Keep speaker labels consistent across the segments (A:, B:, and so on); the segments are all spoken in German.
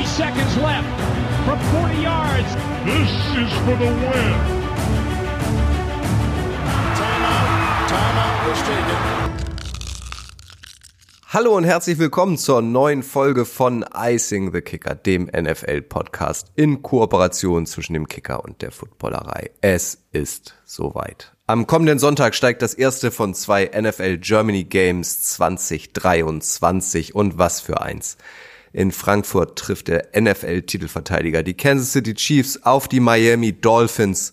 A: Three seconds left from 40 yards.
B: This is for the win.
C: Timeout. Timeout was taken.
D: Hallo und herzlich willkommen zur neuen Folge von Icing the Kicker, dem NFL-Podcast in Kooperation zwischen dem Kicker und der Footballerei. Es ist soweit. Am kommenden Sonntag steigt das erste von zwei NFL Germany Games 2023 und was für eins. In Frankfurt trifft der NFL-Titelverteidiger die Kansas City Chiefs auf die Miami Dolphins,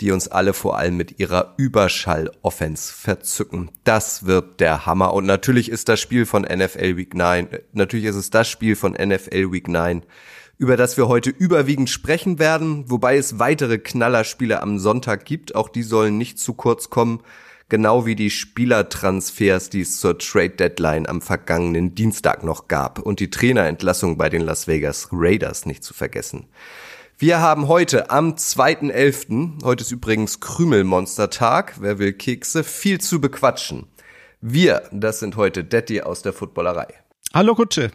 D: die uns alle vor allem mit ihrer Überschall-Offense verzücken. Das wird der Hammer. Und natürlich ist das Spiel von NFL Week 9, natürlich ist es das Spiel von NFL Week 9, über das wir heute überwiegend sprechen werden, wobei es weitere Knallerspiele am Sonntag gibt. Auch die sollen nicht zu kurz kommen genau wie die Spielertransfers, die es zur Trade Deadline am vergangenen Dienstag noch gab und die Trainerentlassung bei den Las Vegas Raiders nicht zu vergessen. Wir haben heute am 2.11., heute ist übrigens Krümelmonstertag, wer will Kekse, viel zu bequatschen. Wir, das sind heute Detti aus der Footballerei.
E: Hallo Kutsche.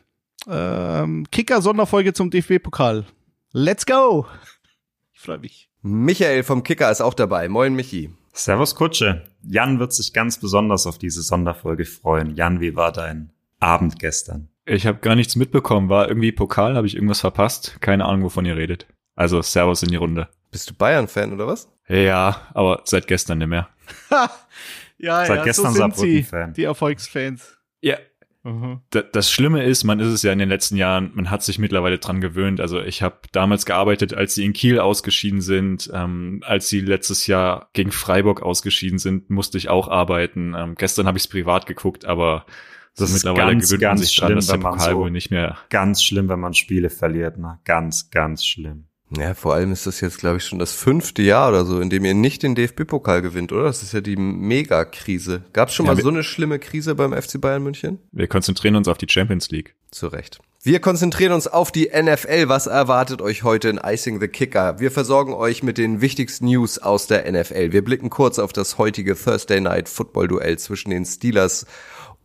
E: Ähm, Kicker-Sonderfolge zum DFB-Pokal. Let's go! Ich freue mich.
D: Michael vom Kicker ist auch dabei. Moin Michi.
F: Servus Kutsche. Jan wird sich ganz besonders auf diese Sonderfolge freuen. Jan, wie war dein Abend gestern?
G: Ich habe gar nichts mitbekommen. War irgendwie Pokal? Habe ich irgendwas verpasst? Keine Ahnung, wovon ihr redet. Also Servus in die Runde.
D: Bist du Bayern-Fan oder was?
G: Ja, aber seit gestern nicht mehr.
E: ja,
F: Seit
E: ja,
F: gestern
E: so sind sie, die Erfolgsfans.
G: Ja. Da- Das Schlimme ist, man ist es ja in den letzten Jahren, man hat sich mittlerweile dran gewöhnt. Also ich habe damals gearbeitet, als sie in Kiel ausgeschieden sind, ähm, als sie letztes Jahr gegen Freiburg ausgeschieden sind, musste ich auch arbeiten. Ähm, gestern habe ich es privat geguckt, aber
F: Das ist
G: mittlerweile
F: ganz,
G: gewöhnt man
F: ganz
G: sich dran,
F: schlimm,
G: dass der
F: man
G: Pokal
F: so-
G: wohl nicht mehr
F: Ganz schlimm, wenn man Spiele verliert, ne? Ganz, ganz schlimm.
D: Ja, vor allem ist das jetzt, glaube ich, schon das fünfte Jahr oder so, in dem ihr nicht den DFB-Pokal gewinnt, oder? Das ist ja die Megakrise. Gab es schon
G: Ja,
D: mal so eine schlimme Krise beim FC Bayern München?
G: Wir konzentrieren uns auf die Champions League.
D: Zu Recht. Wir konzentrieren uns auf die NFL. Was erwartet euch heute in Icing the Kicker? Wir versorgen euch mit den wichtigsten News aus der NFL. Wir blicken kurz auf das heutige Thursday Night Football Duell zwischen den Steelers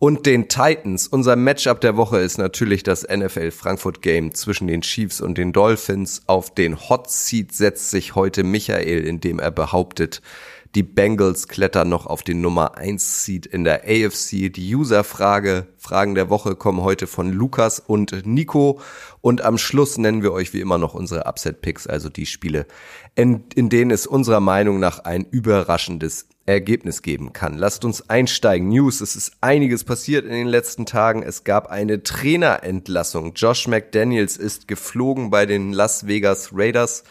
D: und den Titans. Unser Matchup der Woche ist natürlich das NFL Frankfurt Game zwischen den Chiefs und den Dolphins. Auf den Hot Seat setzt sich heute Michael, indem er behauptet, die Bengals klettern noch auf den Nummer 1 Seed in der AFC. Die User-Frage, Fragen der Woche kommen heute von Lukas und Nico. Und am Schluss nennen wir euch wie immer noch unsere Upset-Picks, also die Spiele, in, in denen es unserer Meinung nach ein überraschendes Ergebnis geben kann. Lasst uns einsteigen. News. Es ist einiges passiert in den letzten Tagen. Es gab eine Trainerentlassung. Josh McDaniels ist geflogen bei den Las Vegas Raiders.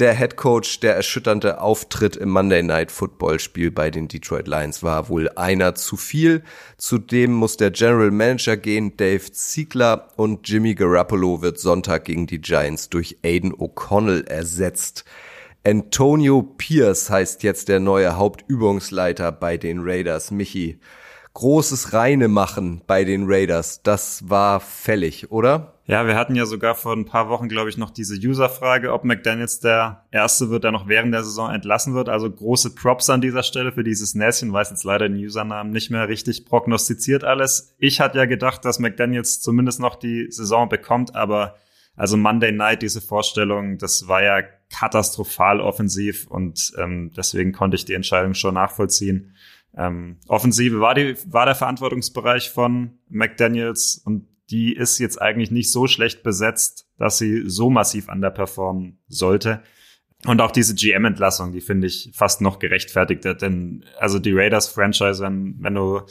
D: Der Head Coach, der erschütternde Auftritt im Monday Night Football Spiel bei den Detroit Lions war wohl einer zu viel. Zudem muss der General Manager gehen, Dave Ziegler und Jimmy Garoppolo wird Sonntag gegen die Giants durch Aiden O'Connell ersetzt. Antonio Pierce heißt jetzt der neue Hauptübungsleiter bei den Raiders. Michi, großes Reine machen bei den Raiders, das war fällig, oder?
F: Ja, wir hatten ja sogar vor ein paar Wochen, glaube ich, noch diese User-Frage, ob McDaniels der Erste wird, der noch während der Saison entlassen wird. Also große Props an dieser Stelle für dieses Näschen. Weiß jetzt leider den Usernamen nicht mehr richtig prognostiziert alles. Ich hatte ja gedacht, dass McDaniels zumindest noch die Saison bekommt, aber also Monday Night, diese Vorstellung, das war ja katastrophal offensiv und ähm, deswegen konnte ich die Entscheidung schon nachvollziehen. Ähm, Offensive war, die, war der Verantwortungsbereich von McDaniels und die ist jetzt eigentlich nicht so schlecht besetzt, dass sie so massiv underperformen sollte. Und auch diese GM-Entlassung, die finde ich fast noch gerechtfertigter, denn also die Raiders-Franchise, wenn, wenn du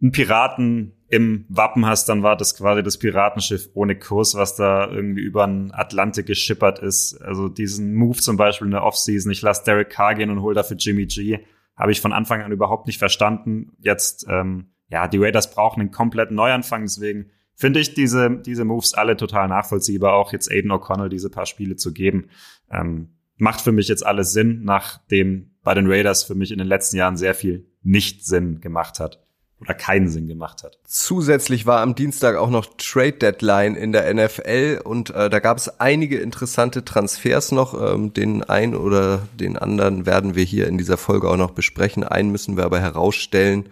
F: einen Piraten im Wappen hast, dann war das quasi das Piratenschiff ohne Kurs, was da irgendwie über den Atlantik geschippert ist. Also diesen Move zum Beispiel in der Offseason, ich lasse Derek Carr gehen und hol dafür Jimmy G, habe ich von Anfang an überhaupt nicht verstanden. Jetzt, ähm, ja, die Raiders brauchen einen kompletten Neuanfang, deswegen finde ich diese, diese Moves alle total nachvollziehbar, auch jetzt Aiden O'Connell diese paar Spiele zu geben. Ähm, macht für mich jetzt alles Sinn, nachdem bei den Raiders für mich in den letzten Jahren sehr viel nicht Sinn gemacht hat oder keinen Sinn gemacht hat.
D: Zusätzlich war am Dienstag auch noch Trade Deadline in der NFL und äh, da gab es einige interessante Transfers noch. Ähm, den einen oder den anderen werden wir hier in dieser Folge auch noch besprechen. Einen müssen wir aber herausstellen.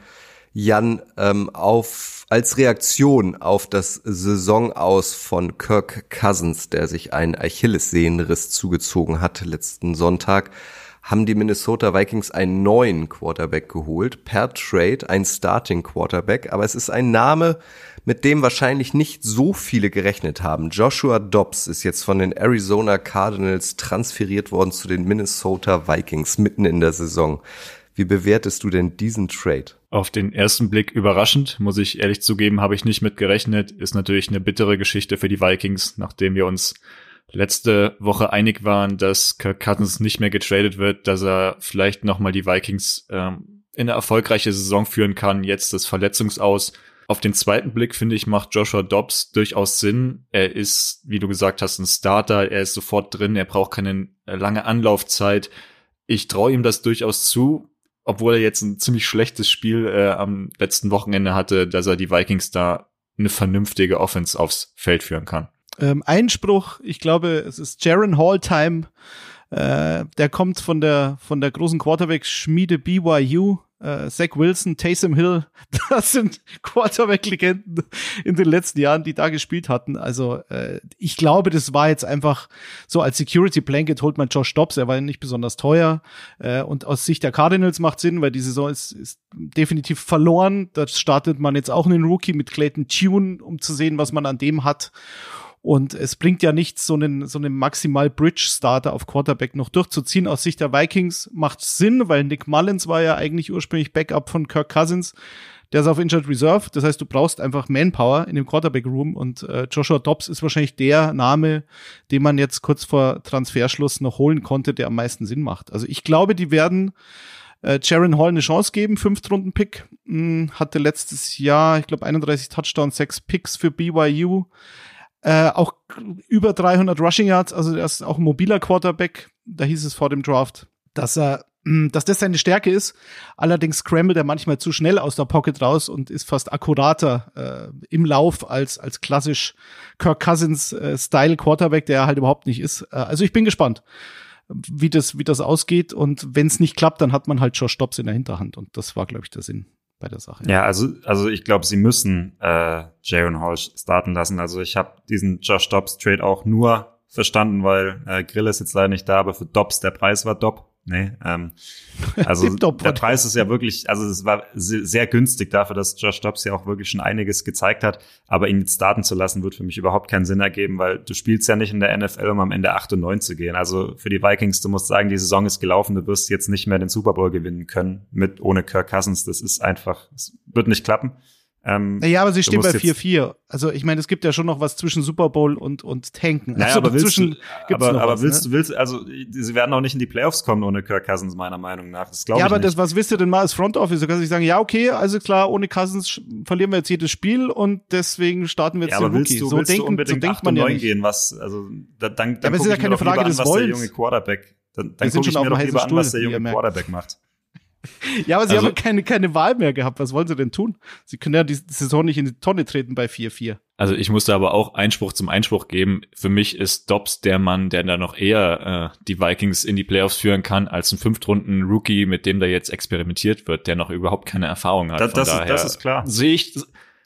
D: Jan, ähm, auf als Reaktion auf das Saisonaus von Kirk Cousins, der sich einen Achillessehnenriss zugezogen hat letzten Sonntag, haben die Minnesota Vikings einen neuen Quarterback geholt, per Trade, ein Starting Quarterback, aber es ist ein Name, mit dem wahrscheinlich nicht so viele gerechnet haben. Joshua Dobbs ist jetzt von den Arizona Cardinals transferiert worden zu den Minnesota Vikings mitten in der Saison. Wie bewertest du denn diesen Trade?
G: Auf den ersten Blick überraschend, muss ich ehrlich zugeben, habe ich nicht mit gerechnet. Ist natürlich eine bittere Geschichte für die Vikings, nachdem wir uns letzte Woche einig waren, dass Kirk Cousins nicht mehr getradet wird, dass er vielleicht nochmal die Vikings ähm, in eine erfolgreiche Saison führen kann. Jetzt das Verletzungsaus. Auf den zweiten Blick finde ich, macht Joshua Dobbs durchaus Sinn. Er ist, wie du gesagt hast, ein Starter. Er ist sofort drin. Er braucht keine äh, lange Anlaufzeit. Ich traue ihm das durchaus zu, obwohl er jetzt ein ziemlich schlechtes Spiel äh, am letzten Wochenende hatte, dass er die Vikings da eine vernünftige Offense aufs Feld führen kann.
E: Ähm, Einspruch, ich glaube, es ist Jaron Hall Time. Äh, der kommt von der von der großen Quarterback-Schmiede BYU. Äh, Zach Wilson, Taysom Hill, das sind Quarterback-Legenden in den letzten Jahren, die da gespielt hatten. Also äh, ich glaube, das war jetzt einfach so als Security Blanket holt man Josh Dobbs, er war nicht besonders teuer äh, und aus Sicht der Cardinals macht Sinn, weil die Saison ist, ist definitiv verloren. Da startet man jetzt auch einen Rookie mit Clayton Tune, um zu sehen, was man an dem hat. Und es bringt ja nichts, so einen, so einen maximal Bridge-Starter auf Quarterback noch durchzuziehen. Aus Sicht der Vikings macht Sinn, weil Nick Mullins war ja eigentlich ursprünglich Backup von Kirk Cousins. Der ist auf Injured Reserve. Das heißt, du brauchst einfach Manpower in dem Quarterback-Room und äh, Joshua Dobbs ist wahrscheinlich der Name, den man jetzt kurz vor Transferschluss noch holen konnte, der am meisten Sinn macht. Also ich glaube, die werden äh, Jaron Hall eine Chance geben, Fünftrunden-Pick. Hm, hatte letztes Jahr, ich glaube, 31 Touchdowns, 6 Picks für BYU. Äh, auch über 300 Rushing Yards, also er ist auch ein mobiler Quarterback. Da hieß es vor dem Draft, dass er hm, dass das seine Stärke ist. Allerdings scrambled er manchmal zu schnell aus der Pocket raus und ist fast akkurater äh, im Lauf als als klassisch Kirk Cousins äh, Style Quarterback, der er halt überhaupt nicht ist. Äh, also ich bin gespannt, wie das wie das ausgeht und wenn es nicht klappt, dann hat man halt Josh Dobbs in der Hinterhand und das war glaube ich der Sinn bei der Sache.
F: Ja, also, also ich glaube, sie müssen äh, Jaron Hall starten lassen. Also ich habe diesen Josh Dobbs Trade auch nur verstanden, weil äh, Grill ist jetzt leider nicht da, aber für Dobbs der Preis war Dobb. Nee, ähm, also der Preis ist ja wirklich, also es war sehr günstig dafür, dass Josh Dobbs ja auch wirklich schon einiges gezeigt hat. Aber ihn jetzt starten zu lassen, wird für mich überhaupt keinen Sinn ergeben, weil du spielst ja nicht in der NFL, um am Ende 8 und 9 zu gehen. Also für die Vikings, du musst sagen, die Saison ist gelaufen, du wirst jetzt nicht mehr den Super Bowl gewinnen können mit ohne Kirk Cousins. Das ist einfach, es wird nicht klappen.
E: Ähm, ja, aber sie stehen bei 4-4. Also ich meine, es gibt ja schon noch was zwischen Super Bowl und und Tanken.
F: Naja,
E: also
F: aber willst du, aber, aber was, willst ne? du willst also sie werden auch nicht in die Playoffs kommen ohne Kirk Cousins meiner Meinung nach. Das glaube
E: ja,
F: ich
E: aber
F: nicht.
E: das was wisst ihr denn mal als Front Office? Du kannst nicht sagen, ja okay, also klar, ohne Cousins verlieren wir jetzt jedes Spiel und deswegen starten wir jetzt
F: ja, aber
E: den
F: willst
E: Rookie.
F: Du,
E: so
F: willst
E: denken,
F: du unbedingt
E: so denkt man ja nicht.
F: gehen, was also da, dann dann
E: ja, aber es ist ja keine Frage des
F: an, was
E: Wollens.
F: der junge Quarterback dann, dann gucke ich mir doch lieber an, was der junge Quarterback macht.
E: Ja, aber sie also, haben keine, keine Wahl mehr gehabt. Was wollen sie denn tun? Sie können ja die Saison nicht in die Tonne treten bei 4-4.
G: Also ich musste aber auch Einspruch zum Einspruch geben. Für mich ist Dobbs der Mann, der da noch eher äh, die Vikings in die Playoffs führen kann, als ein Fünftrunden-Rookie, mit dem da jetzt experimentiert wird, der noch überhaupt keine Erfahrung hat.
F: Das, das, ist, das ist klar.
G: Sehe ich,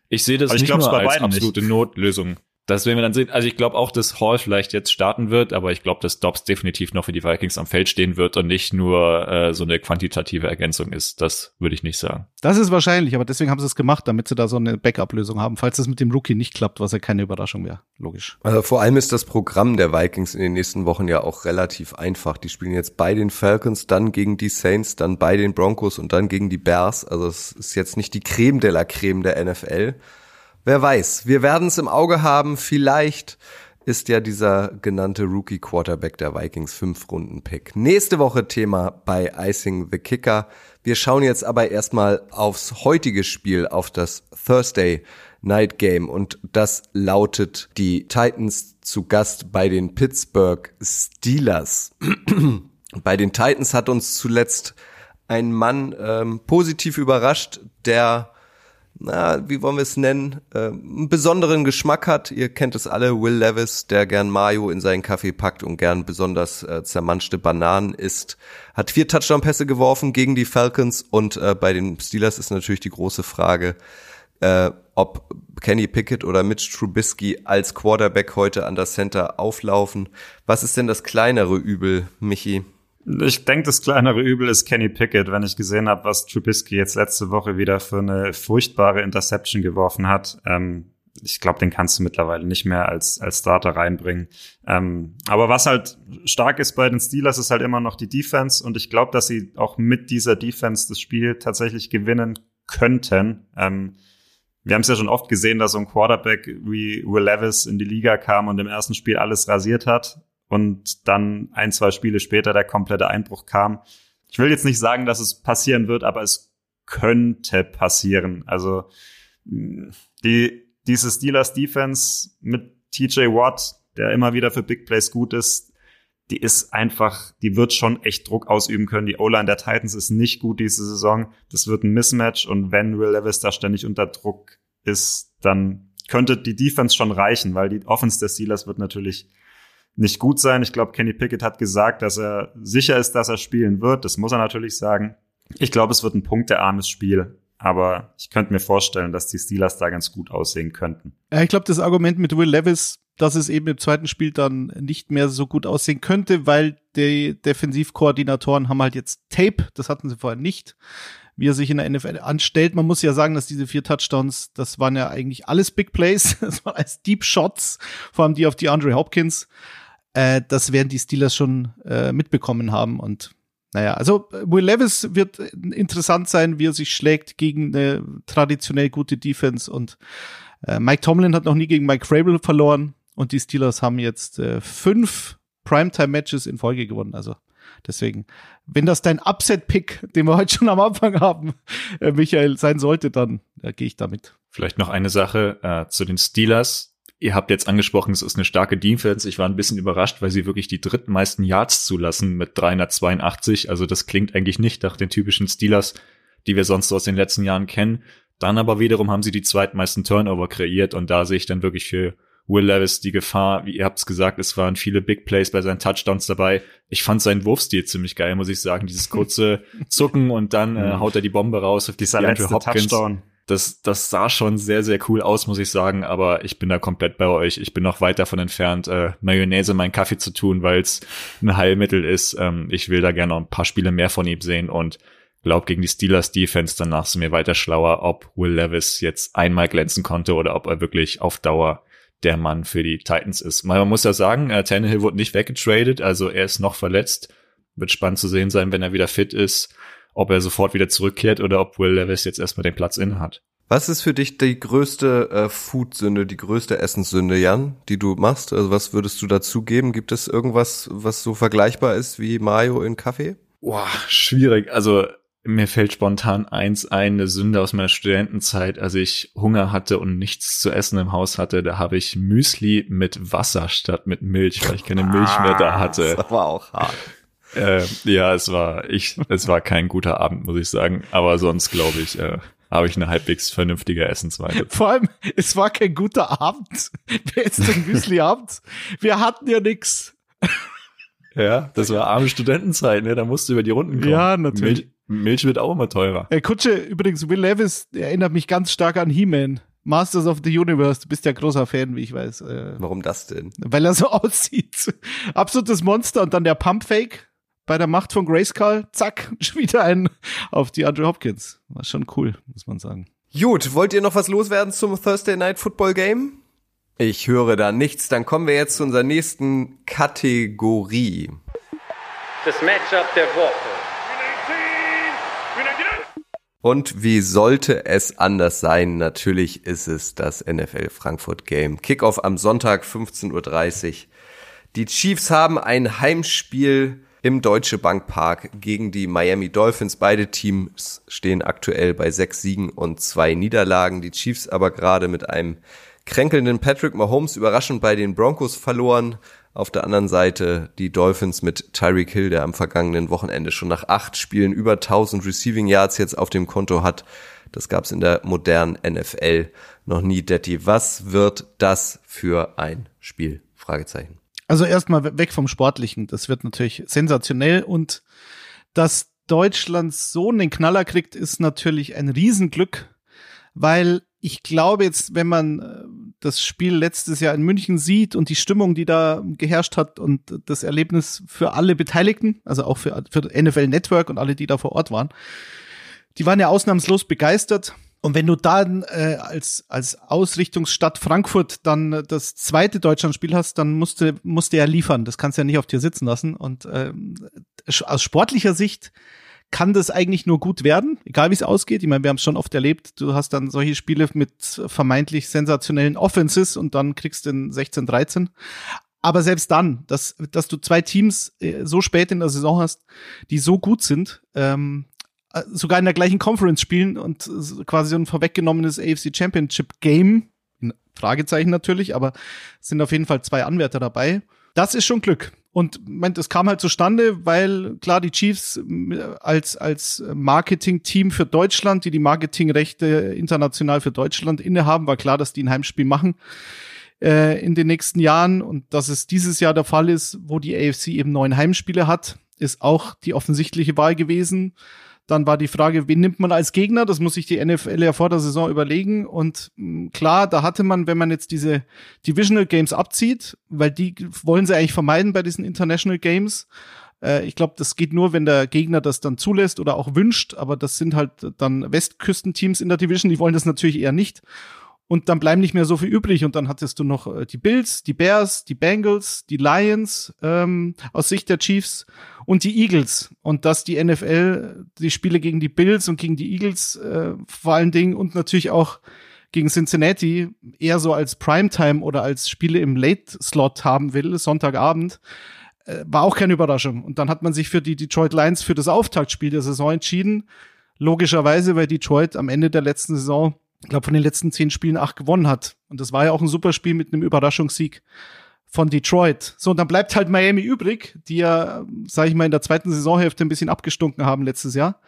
G: ich sehe das nicht nur als absolute nicht. Notlösung. Das werden wir dann sehen. Also ich glaube auch, dass Hall vielleicht jetzt starten wird, aber ich glaube, dass Dobbs definitiv noch für die Vikings am Feld stehen wird und nicht nur äh, so eine quantitative Ergänzung ist. Das würde ich nicht sagen.
E: Das ist wahrscheinlich, aber deswegen haben sie es gemacht, damit sie da so eine Backup-Lösung haben, falls es mit dem Rookie nicht klappt, was ja keine Überraschung wäre. Logisch.
D: Also vor allem ist das Programm der Vikings in den nächsten Wochen ja auch relativ einfach. Die spielen jetzt bei den Falcons, dann gegen die Saints, dann bei den Broncos und dann gegen die Bears. Also es ist jetzt nicht die Creme de la Creme der NFL. Wer weiß, wir werden es im Auge haben. Vielleicht ist ja dieser genannte Rookie Quarterback der Vikings fünf Runden Pick. Nächste Woche Thema bei Icing the Kicker. Wir schauen jetzt aber erstmal aufs heutige Spiel, auf das Thursday Night Game und das lautet die Titans zu Gast bei den Pittsburgh Steelers. bei den Titans hat uns zuletzt ein Mann ähm, positiv überrascht, der na, wie wollen wir es nennen, äh, einen besonderen Geschmack hat. Ihr kennt es alle, Will Levis, der gern Mayo in seinen Kaffee packt und gern besonders äh, zermanschte Bananen isst, hat vier Touchdown-Pässe geworfen gegen die Falcons und äh, bei den Steelers ist natürlich die große Frage, äh, ob Kenny Pickett oder Mitch Trubisky als Quarterback heute an das Center auflaufen. Was ist denn das kleinere Übel, Michi?
F: Ich denke, das kleinere Übel ist Kenny Pickett, wenn ich gesehen habe, was Trubisky jetzt letzte Woche wieder für eine furchtbare Interception geworfen hat. Ähm, ich glaube, den kannst du mittlerweile nicht mehr als, als Starter reinbringen. Ähm, aber was halt stark ist bei den Steelers, ist halt immer noch die Defense. Und ich glaube, dass sie auch mit dieser Defense das Spiel tatsächlich gewinnen könnten. Ähm, wir haben es ja schon oft gesehen, dass so ein Quarterback wie Will Levis in die Liga kam und im ersten Spiel alles rasiert hat und dann ein, zwei Spiele später der komplette Einbruch kam. Ich will jetzt nicht sagen, dass es passieren wird, aber es könnte passieren. Also die diese Steelers Defense mit TJ Watt, der immer wieder für Big Plays gut ist, die ist einfach, die wird schon echt Druck ausüben können. Die O-Line der Titans ist nicht gut diese Saison. Das wird ein Mismatch und wenn Will Levis da ständig unter Druck ist, dann könnte die Defense schon reichen, weil die Offense der Steelers wird natürlich nicht gut sein. Ich glaube, Kenny Pickett hat gesagt, dass er sicher ist, dass er spielen wird. Das muss er natürlich sagen. Ich glaube, es wird ein punktearmes Spiel aber ich könnte mir vorstellen, dass die Steelers da ganz gut aussehen könnten.
E: Ja, ich glaube, das Argument mit Will Levis, dass es eben im zweiten Spiel dann nicht mehr so gut aussehen könnte, weil die Defensivkoordinatoren haben halt jetzt Tape, das hatten sie vorher nicht, wie er sich in der NFL anstellt. Man muss ja sagen, dass diese vier Touchdowns, das waren ja eigentlich alles Big Plays, das waren als Deep Shots, vor allem die auf die Andre Hopkins. Äh, das werden die Steelers schon äh, mitbekommen haben und naja, also Will Levis wird interessant sein, wie er sich schlägt gegen eine traditionell gute Defense und äh, Mike Tomlin hat noch nie gegen Mike Frabel verloren und die Steelers haben jetzt äh, fünf Primetime-Matches in Folge gewonnen. Also deswegen, wenn das dein Upset-Pick, den wir heute schon am Anfang haben, äh, Michael, sein sollte, dann äh, gehe ich damit.
G: Vielleicht noch eine Sache äh, zu den Steelers Ihr habt jetzt angesprochen, es ist eine starke Defense. Ich war ein bisschen überrascht, weil sie wirklich die drittmeisten Yards zulassen mit 382. Also das klingt eigentlich nicht nach den typischen Steelers, die wir sonst aus den letzten Jahren kennen. Dann aber wiederum haben sie die zweitmeisten Turnover kreiert und da sehe ich dann wirklich für Will Levis die Gefahr, wie ihr habt es gesagt, es waren viele Big Plays bei seinen Touchdowns dabei. Ich fand seinen Wurfstil ziemlich geil, muss ich sagen. Dieses kurze Zucken und dann äh, mhm. haut er die Bombe raus auf die
F: Dieser letzte Hopkins. Touchdown
G: das, das sah schon sehr, sehr cool aus, muss ich sagen, aber ich bin da komplett bei euch. Ich bin noch weit davon entfernt, äh, Mayonnaise in meinen Kaffee zu tun, weil es ein Heilmittel ist. Ähm, ich will da gerne noch ein paar Spiele mehr von ihm sehen und glaub gegen die Steelers Defense danach sind wir weiter schlauer, ob Will Levis jetzt einmal glänzen konnte oder ob er wirklich auf Dauer der Mann für die Titans ist. Man muss ja sagen, äh, Tannehill wurde nicht weggetradet, also er ist noch verletzt. Wird spannend zu sehen sein, wenn er wieder fit ist ob er sofort wieder zurückkehrt oder ob Will Levis jetzt erstmal den Platz inne hat.
D: Was ist für dich die größte äh, Food-Sünde, die größte Essenssünde, Jan, die du machst? Also was würdest du dazu geben? Gibt es irgendwas, was so vergleichbar ist wie Mayo in Kaffee?
G: Boah, schwierig. Also mir fällt spontan eins ein, eine Sünde aus meiner Studentenzeit, als ich Hunger hatte und nichts zu essen im Haus hatte, da habe ich Müsli mit Wasser statt mit Milch, weil ich keine Milch mehr da hatte.
D: Das war auch hart.
G: Äh, ja, es war ich, es war kein guter Abend, muss ich sagen. Aber sonst glaube ich, äh, habe ich eine halbwegs vernünftige Essensweise.
E: Vor allem, es war kein guter Abend. Wer ist denn Müsli-Abend? Wir hatten ja nix.
G: Ja, das war arme Studentenzeit, ne? Da musst du über die Runden kommen.
E: Ja, natürlich.
G: Milch, Milch wird auch immer teurer.
E: Hey, Kutsche, übrigens, Will Levis erinnert mich ganz stark an He-Man. Masters of the Universe, du bist ja großer Fan, wie ich weiß. Äh,
D: Warum das denn?
E: Weil er so aussieht. Absolutes Monster und dann der Pump-Fake bei der Macht von Grayskull, zack, wieder ein auf die Andrew Hopkins. War schon cool, muss man sagen.
D: Gut, wollt ihr noch was loswerden zum Thursday Night Football Game? Ich höre da nichts. Dann kommen wir jetzt zu unserer nächsten Kategorie.
A: Das Matchup der Woche.
D: Und wie sollte es anders sein? Natürlich ist es das NFL Frankfurt Game. Kickoff am Sonntag 15.30 Uhr. Die Chiefs haben ein Heimspiel im Deutsche Bank Park gegen die Miami Dolphins. Beide Teams stehen aktuell bei sechs Siegen und zwei Niederlagen. Die Chiefs aber gerade mit einem kränkelnden Patrick Mahomes überraschend bei den Broncos verloren. Auf der anderen Seite die Dolphins mit Tyreek Hill, der am vergangenen Wochenende schon nach acht Spielen über 1000 Receiving Yards jetzt auf dem Konto hat. Das gab's in der modernen NFL noch nie, Detti. Was wird das für ein Spiel? Fragezeichen.
E: Also erstmal weg vom Sportlichen. Das wird natürlich sensationell und dass Deutschland so einen Knaller kriegt, ist natürlich ein Riesenglück, weil ich glaube jetzt, wenn man äh, das Spiel letztes Jahr in München sieht und die Stimmung, die da geherrscht hat und das Erlebnis für alle Beteiligten, also auch für, für NFL Network und alle, die da vor Ort waren, die waren ja ausnahmslos begeistert. Und wenn du dann äh, als, als Ausrichtungsstadt Frankfurt dann das zweite Deutschlandspiel hast, dann musst du, musst du ja liefern. Das kannst du ja nicht auf dir sitzen lassen. Und ähm, aus sportlicher Sicht kann das eigentlich nur gut werden, egal wie es ausgeht. Ich meine, wir haben es schon oft erlebt. Du hast dann solche Spiele mit vermeintlich sensationellen Offenses und dann kriegst du den 16-13. Aber selbst dann, dass, dass du zwei Teams äh, so spät in der Saison hast, die so gut sind, ähm, äh, sogar in der gleichen Conference spielen und quasi so ein vorweggenommenes AFC Championship Game, Fragezeichen natürlich, aber sind auf jeden Fall zwei Anwärter dabei. Das ist schon Glück. Und es kam halt zustande, weil klar die Chiefs äh, als als Marketing-Team für Deutschland, die die Marketingrechte international für Deutschland innehaben, war klar, dass die ein Heimspiel machen äh, in den nächsten Jahren und dass es dieses Jahr der Fall ist, wo die AFC eben neun Heimspiele hat, ist auch die offensichtliche Wahl gewesen. Dann war die Frage, wen nimmt man als Gegner? Das muss sich die NFL ja vor der Saison überlegen. Und hm, klar, da hatte man, wenn man jetzt diese Divisional Games abzieht, weil die wollen sie eigentlich vermeiden bei diesen International Games. Äh, ich glaube, das geht nur, wenn der Gegner das dann zulässt oder auch wünscht. Aber das sind halt dann Westküstenteams in der Division, die wollen das natürlich eher nicht und dann bleiben nicht mehr so viel übrig und dann hattest du noch äh, die Bills, die Bears, die Bengals, die Lions ähm, aus Sicht der Chiefs und die Eagles und dass die NFL die Spiele gegen die Bills und gegen die Eagles äh, vor allen Dingen und natürlich auch gegen Cincinnati eher so als Primetime oder als Spiele im Late Slot haben will, Sonntagabend, äh, war auch keine Überraschung. Und dann hat man sich für die Detroit Lions für das Auftaktspiel der Saison entschieden. Logischerweise, weil Detroit am Ende der letzten Saison ich glaube, von den letzten zehn Spielen acht gewonnen hat. Und das war ja auch ein super Spiel mit einem Überraschungssieg von Detroit. So, und dann bleibt halt Miami übrig, die ja, sage ich mal, in der zweiten Saisonhälfte ein bisschen abgestunken haben letztes Jahr.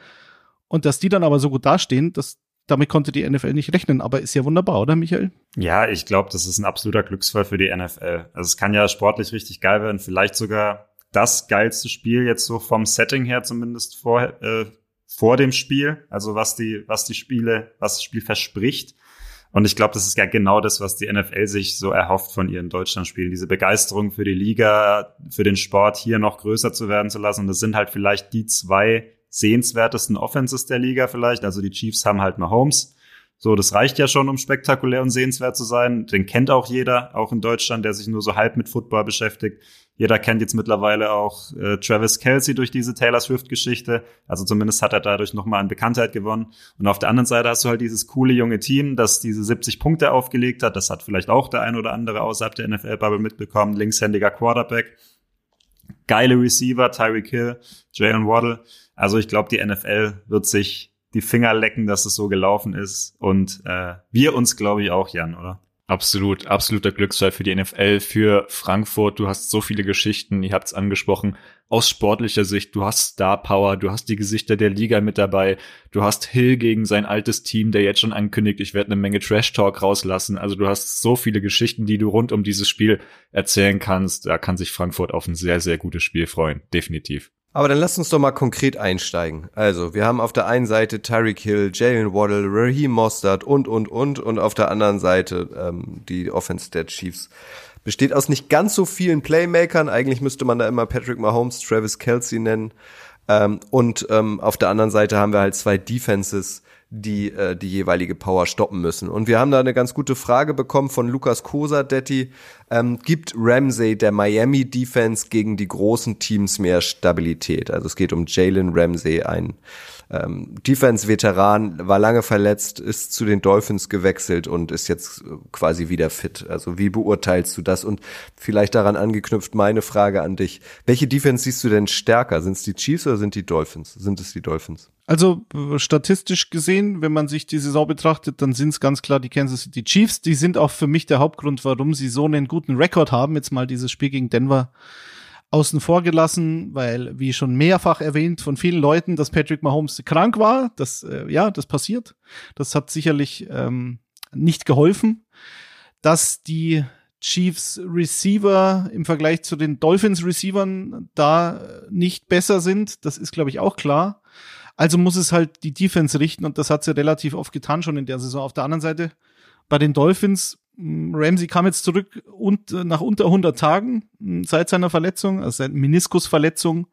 E: Und dass die dann aber so gut dastehen, das, damit konnte die NFL nicht rechnen. Aber ist ja wunderbar, oder Michael?
F: Ja, ich glaube, das ist ein absoluter Glücksfall für die NFL. Also es kann ja sportlich richtig geil werden. Vielleicht sogar das geilste Spiel jetzt so vom Setting her zumindest vor, äh, vor dem Spiel, also was die, was die Spiele, was das Spiel verspricht. Und ich glaube, das ist ja genau das, was die NFL sich so erhofft von ihren Deutschlandspielen. Diese Begeisterung für die Liga, für den Sport hier noch größer zu werden zu lassen. Und das sind halt vielleicht die zwei sehenswertesten Offenses der Liga vielleicht. Also die Chiefs haben halt Mahomes. So, das reicht ja schon, um spektakulär und sehenswert zu sein. Den kennt auch jeder, auch in Deutschland, der sich nur so halb mit Football beschäftigt. Jeder kennt jetzt mittlerweile auch äh, Travis Kelsey durch diese Taylor Swift-Geschichte. Also zumindest hat er dadurch nochmal an Bekanntheit gewonnen. Und auf der anderen Seite hast du halt dieses coole junge Team, das diese 70 Punkte aufgelegt hat. Das hat vielleicht auch der ein oder andere außerhalb der NFL-Bubble mitbekommen. Linkshändiger Quarterback. Geile Receiver, Tyreek Hill, Jalen Waddle. Also ich glaube, die NFL wird sich die Finger lecken, dass es so gelaufen ist. Und äh, wir uns, glaube ich, auch, Jan, oder?
G: Absolut, absoluter Glücksfall für die NFL, für Frankfurt. Du hast so viele Geschichten, ihr habt es angesprochen, aus sportlicher Sicht. Du hast Star Power, du hast die Gesichter der Liga mit dabei, du hast Hill gegen sein altes Team, der jetzt schon ankündigt, ich werde eine Menge Trash Talk rauslassen. Also du hast so viele Geschichten, die du rund um dieses Spiel erzählen kannst. Da kann sich Frankfurt auf ein sehr, sehr gutes Spiel freuen, definitiv.
D: Aber dann lasst uns doch mal konkret einsteigen. Also, wir haben auf der einen Seite Tyreek Hill, Jalen Waddle, Raheem Mostert und, und, und. Und auf der anderen Seite ähm, die Offense der Chiefs. Besteht aus nicht ganz so vielen Playmakern. Eigentlich müsste man da immer Patrick Mahomes, Travis Kelsey nennen. Ähm, und ähm, auf der anderen Seite haben wir halt zwei Defenses, die äh, die jeweilige Power stoppen müssen. Und wir haben da eine ganz gute Frage bekommen von Lukas Kosa, Detti. Ähm, gibt Ramsey der Miami Defense gegen die großen Teams mehr Stabilität? Also es geht um Jalen Ramsey, ein ähm, Defense-Veteran, war lange verletzt, ist zu den Dolphins gewechselt und ist jetzt quasi wieder fit. Also wie beurteilst du das? Und vielleicht daran angeknüpft meine Frage an dich. Welche Defense siehst du denn stärker? Sind es die Chiefs oder sind die Dolphins? Sind es die Dolphins?
E: Also statistisch gesehen, wenn man sich die Saison betrachtet, dann sind es ganz klar die Kansas City Chiefs. Die sind auch für mich der Hauptgrund, warum sie so einen guten Rekord haben. Jetzt mal dieses Spiel gegen Denver außen vor gelassen, weil, wie schon mehrfach erwähnt von vielen Leuten, dass Patrick Mahomes krank war. Das, äh, ja, das passiert. Das hat sicherlich ähm, nicht geholfen. Dass die Chiefs Receiver im Vergleich zu den Dolphins Receivern da nicht besser sind, das ist, glaube ich, auch klar. Also muss es halt die Defense richten und das hat sie relativ oft getan schon in der Saison. Auf der anderen Seite bei den Dolphins, Ramsey kam jetzt zurück und äh, nach unter 100 Tagen hm, seit seiner Verletzung, also seit Meniskusverletzung.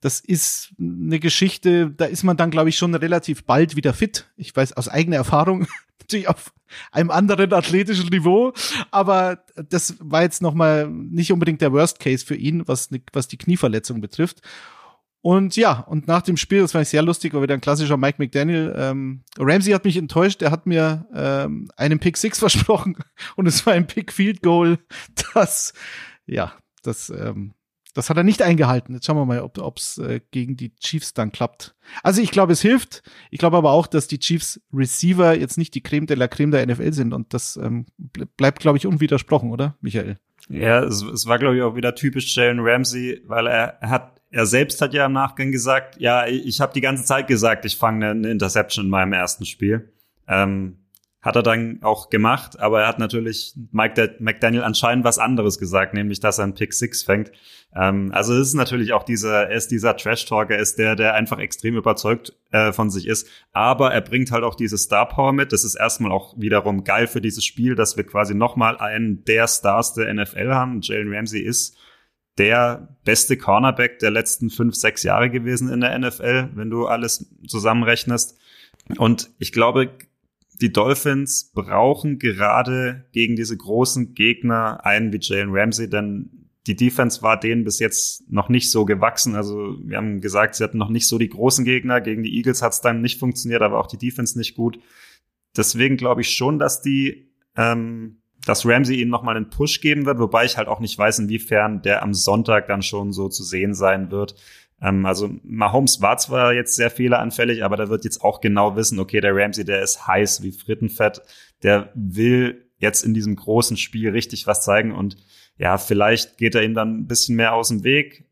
E: Das ist eine Geschichte, da ist man dann, glaube ich, schon relativ bald wieder fit. Ich weiß aus eigener Erfahrung, natürlich auf einem anderen athletischen Niveau, aber das war jetzt nochmal nicht unbedingt der Worst Case für ihn, was, was die Knieverletzung betrifft. Und ja, und nach dem Spiel, das fand ich sehr lustig, war wieder ein klassischer Mike McDaniel. Ähm, Ramsey hat mich enttäuscht, er hat mir ähm, einen Pick Six versprochen und es war ein Pick Field Goal. Das, ja, das, ähm, das hat er nicht eingehalten. Jetzt schauen wir mal, ob es äh, gegen die Chiefs dann klappt. Also ich glaube, es hilft. Ich glaube aber auch, dass die Chiefs Receiver jetzt nicht die Creme de la Creme der NFL sind und das ähm, bleibt, glaube ich, unwidersprochen, oder, Michael?
F: Ja, es, es war, glaube ich, auch wieder typisch Jalen Ramsey, weil er, er hat er selbst hat ja im Nachgang gesagt, ja, ich habe die ganze Zeit gesagt, ich fange eine, Interception in meinem ersten Spiel. Ähm, hat er dann auch gemacht, aber er hat natürlich Mike McDaniel anscheinend was anderes gesagt, nämlich, dass er einen Pick Six fängt. Ähm, also es ist natürlich auch dieser, er ist dieser Trash-Talker, ist der, der einfach extrem überzeugt äh, von sich ist. Aber er bringt halt auch diese Star Power mit. Das ist erstmal auch wiederum geil für dieses Spiel, dass wir quasi nochmal einen der Stars der NFL haben. Jalen Ramsey ist der beste Cornerback der letzten fünf, sechs Jahre gewesen in der NFL, wenn du alles zusammenrechnest. Und ich glaube, die Dolphins brauchen gerade gegen diese großen Gegner einen wie Jalen Ramsey, denn die Defense war denen bis jetzt noch nicht so gewachsen. Also wir haben gesagt, sie hatten noch nicht so die großen Gegner. Gegen die Eagles hat es dann nicht funktioniert, aber auch die Defense nicht gut. Deswegen glaube ich schon, dass die ähm, dass Ramsey ihm nochmal einen Push geben wird, wobei ich halt auch nicht weiß, inwiefern der am Sonntag dann schon so zu sehen sein wird. Ähm, also Mahomes war zwar jetzt sehr fehleranfällig, aber der wird jetzt auch genau wissen, okay, der Ramsey, der ist heiß wie Frittenfett, der will jetzt in diesem großen Spiel richtig was zeigen und ja, vielleicht geht er ihm dann ein bisschen mehr aus dem Weg.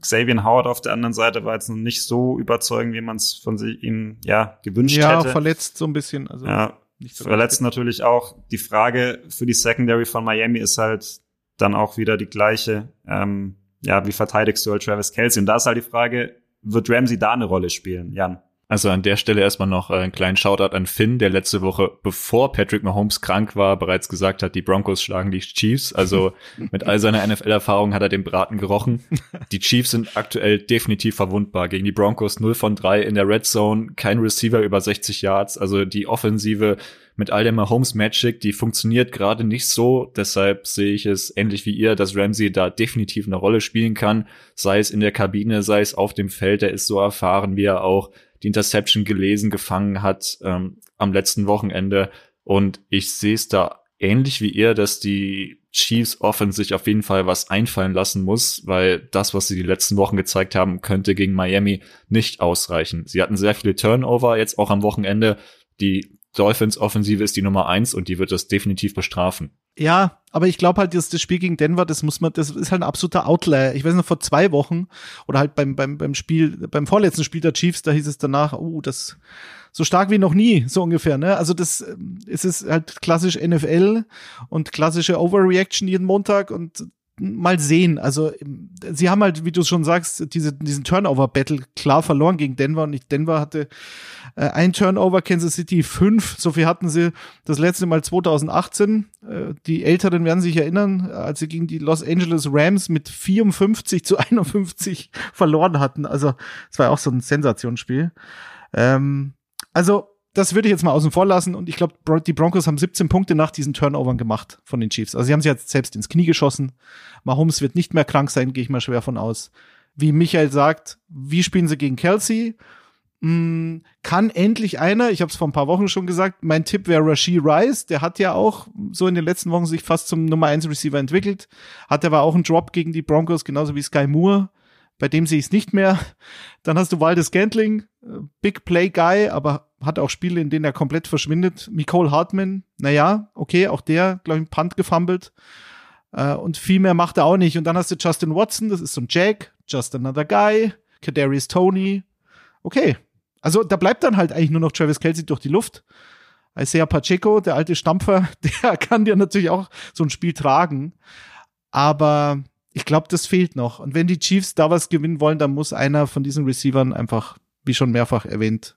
F: Xavier Howard auf der anderen Seite war jetzt noch nicht so überzeugend, wie man es von sich ihm ja gewünscht
E: ja,
F: hätte.
E: Ja, verletzt so ein bisschen. Also.
F: Ja, nicht so Verletzt natürlich auch. Die Frage für die Secondary von Miami ist halt dann auch wieder die gleiche. Ähm, ja, wie verteidigst du halt Travis Kelsey? Und da ist halt die Frage, wird Ramsey da eine Rolle spielen? Jan?
G: Also an der Stelle erstmal noch einen kleinen Shoutout an Finn, der letzte Woche, bevor Patrick Mahomes krank war, bereits gesagt hat, die Broncos schlagen die Chiefs. Also mit all seiner NFL-Erfahrung hat er den Braten gerochen. Die Chiefs sind aktuell definitiv verwundbar. Gegen die Broncos 0 von 3 in der Red Zone, kein Receiver über 60 Yards. Also die Offensive mit all dem Mahomes Magic, die funktioniert gerade nicht so. Deshalb sehe ich es ähnlich wie ihr, dass Ramsey da definitiv eine Rolle spielen kann. Sei es in der Kabine, sei es auf dem Feld. Er ist so erfahren, wie er auch die Interception gelesen, gefangen hat ähm, am letzten Wochenende. Und ich sehe es da ähnlich wie ihr, dass die Chiefs Offense sich auf jeden Fall was einfallen lassen muss, weil das, was sie die letzten Wochen gezeigt haben, könnte gegen Miami nicht ausreichen. Sie hatten sehr viele Turnover jetzt auch am Wochenende. Die Dolphins Offensive ist die Nummer eins und die wird das definitiv bestrafen.
E: Ja, aber ich glaube halt, dass das Spiel gegen Denver, das muss man, das ist halt ein absoluter Outlier. Ich weiß noch, vor zwei Wochen oder halt beim, beim, beim Spiel, beim vorletzten Spiel der Chiefs, da hieß es danach, oh, das so stark wie noch nie, so ungefähr, ne? Also das es ist halt klassisch NFL und klassische Overreaction jeden Montag und mal sehen. Also sie haben halt, wie du schon sagst, diese, diesen Turnover-Battle klar verloren gegen Denver und Denver hatte äh, ein Turnover, Kansas City fünf. So viel hatten sie das letzte Mal 2018. Äh, die Älteren werden sich erinnern, als sie gegen die Los Angeles Rams mit 54 zu 51 verloren hatten. Also es war auch so ein Sensationsspiel. Ähm, also das würde ich jetzt mal außen vor lassen und ich glaube, die Broncos haben 17 Punkte nach diesen Turnovern gemacht von den Chiefs. Also sie haben sich jetzt selbst ins Knie geschossen. Mahomes wird nicht mehr krank sein, gehe ich mal schwer von aus. Wie Michael sagt, wie spielen sie gegen Kelsey? Hm, kann endlich einer, ich habe es vor ein paar Wochen schon gesagt, mein Tipp wäre Rashid Rice, der hat ja auch so in den letzten Wochen sich fast zum Nummer 1 Receiver entwickelt, hat aber auch einen Drop gegen die Broncos, genauso wie Sky Moore, bei dem sehe ich es nicht mehr. Dann hast du Waldes Gantling, äh, Big Play Guy, aber hat auch Spiele, in denen er komplett verschwindet. Nicole Hartman, naja, okay, auch der, glaube ich, Punt gefummelt. Äh, und viel mehr macht er auch nicht. Und dann hast du Justin Watson, das ist so ein Jack, Just Another Guy, Kadarius Tony. Okay. Also da bleibt dann halt eigentlich nur noch Travis Kelsey durch die Luft. Isaiah Pacheco, der alte Stampfer, der kann dir natürlich auch so ein Spiel tragen. Aber ich glaube, das fehlt noch. Und wenn die Chiefs da was gewinnen wollen, dann muss einer von diesen Receivern einfach wie schon mehrfach erwähnt,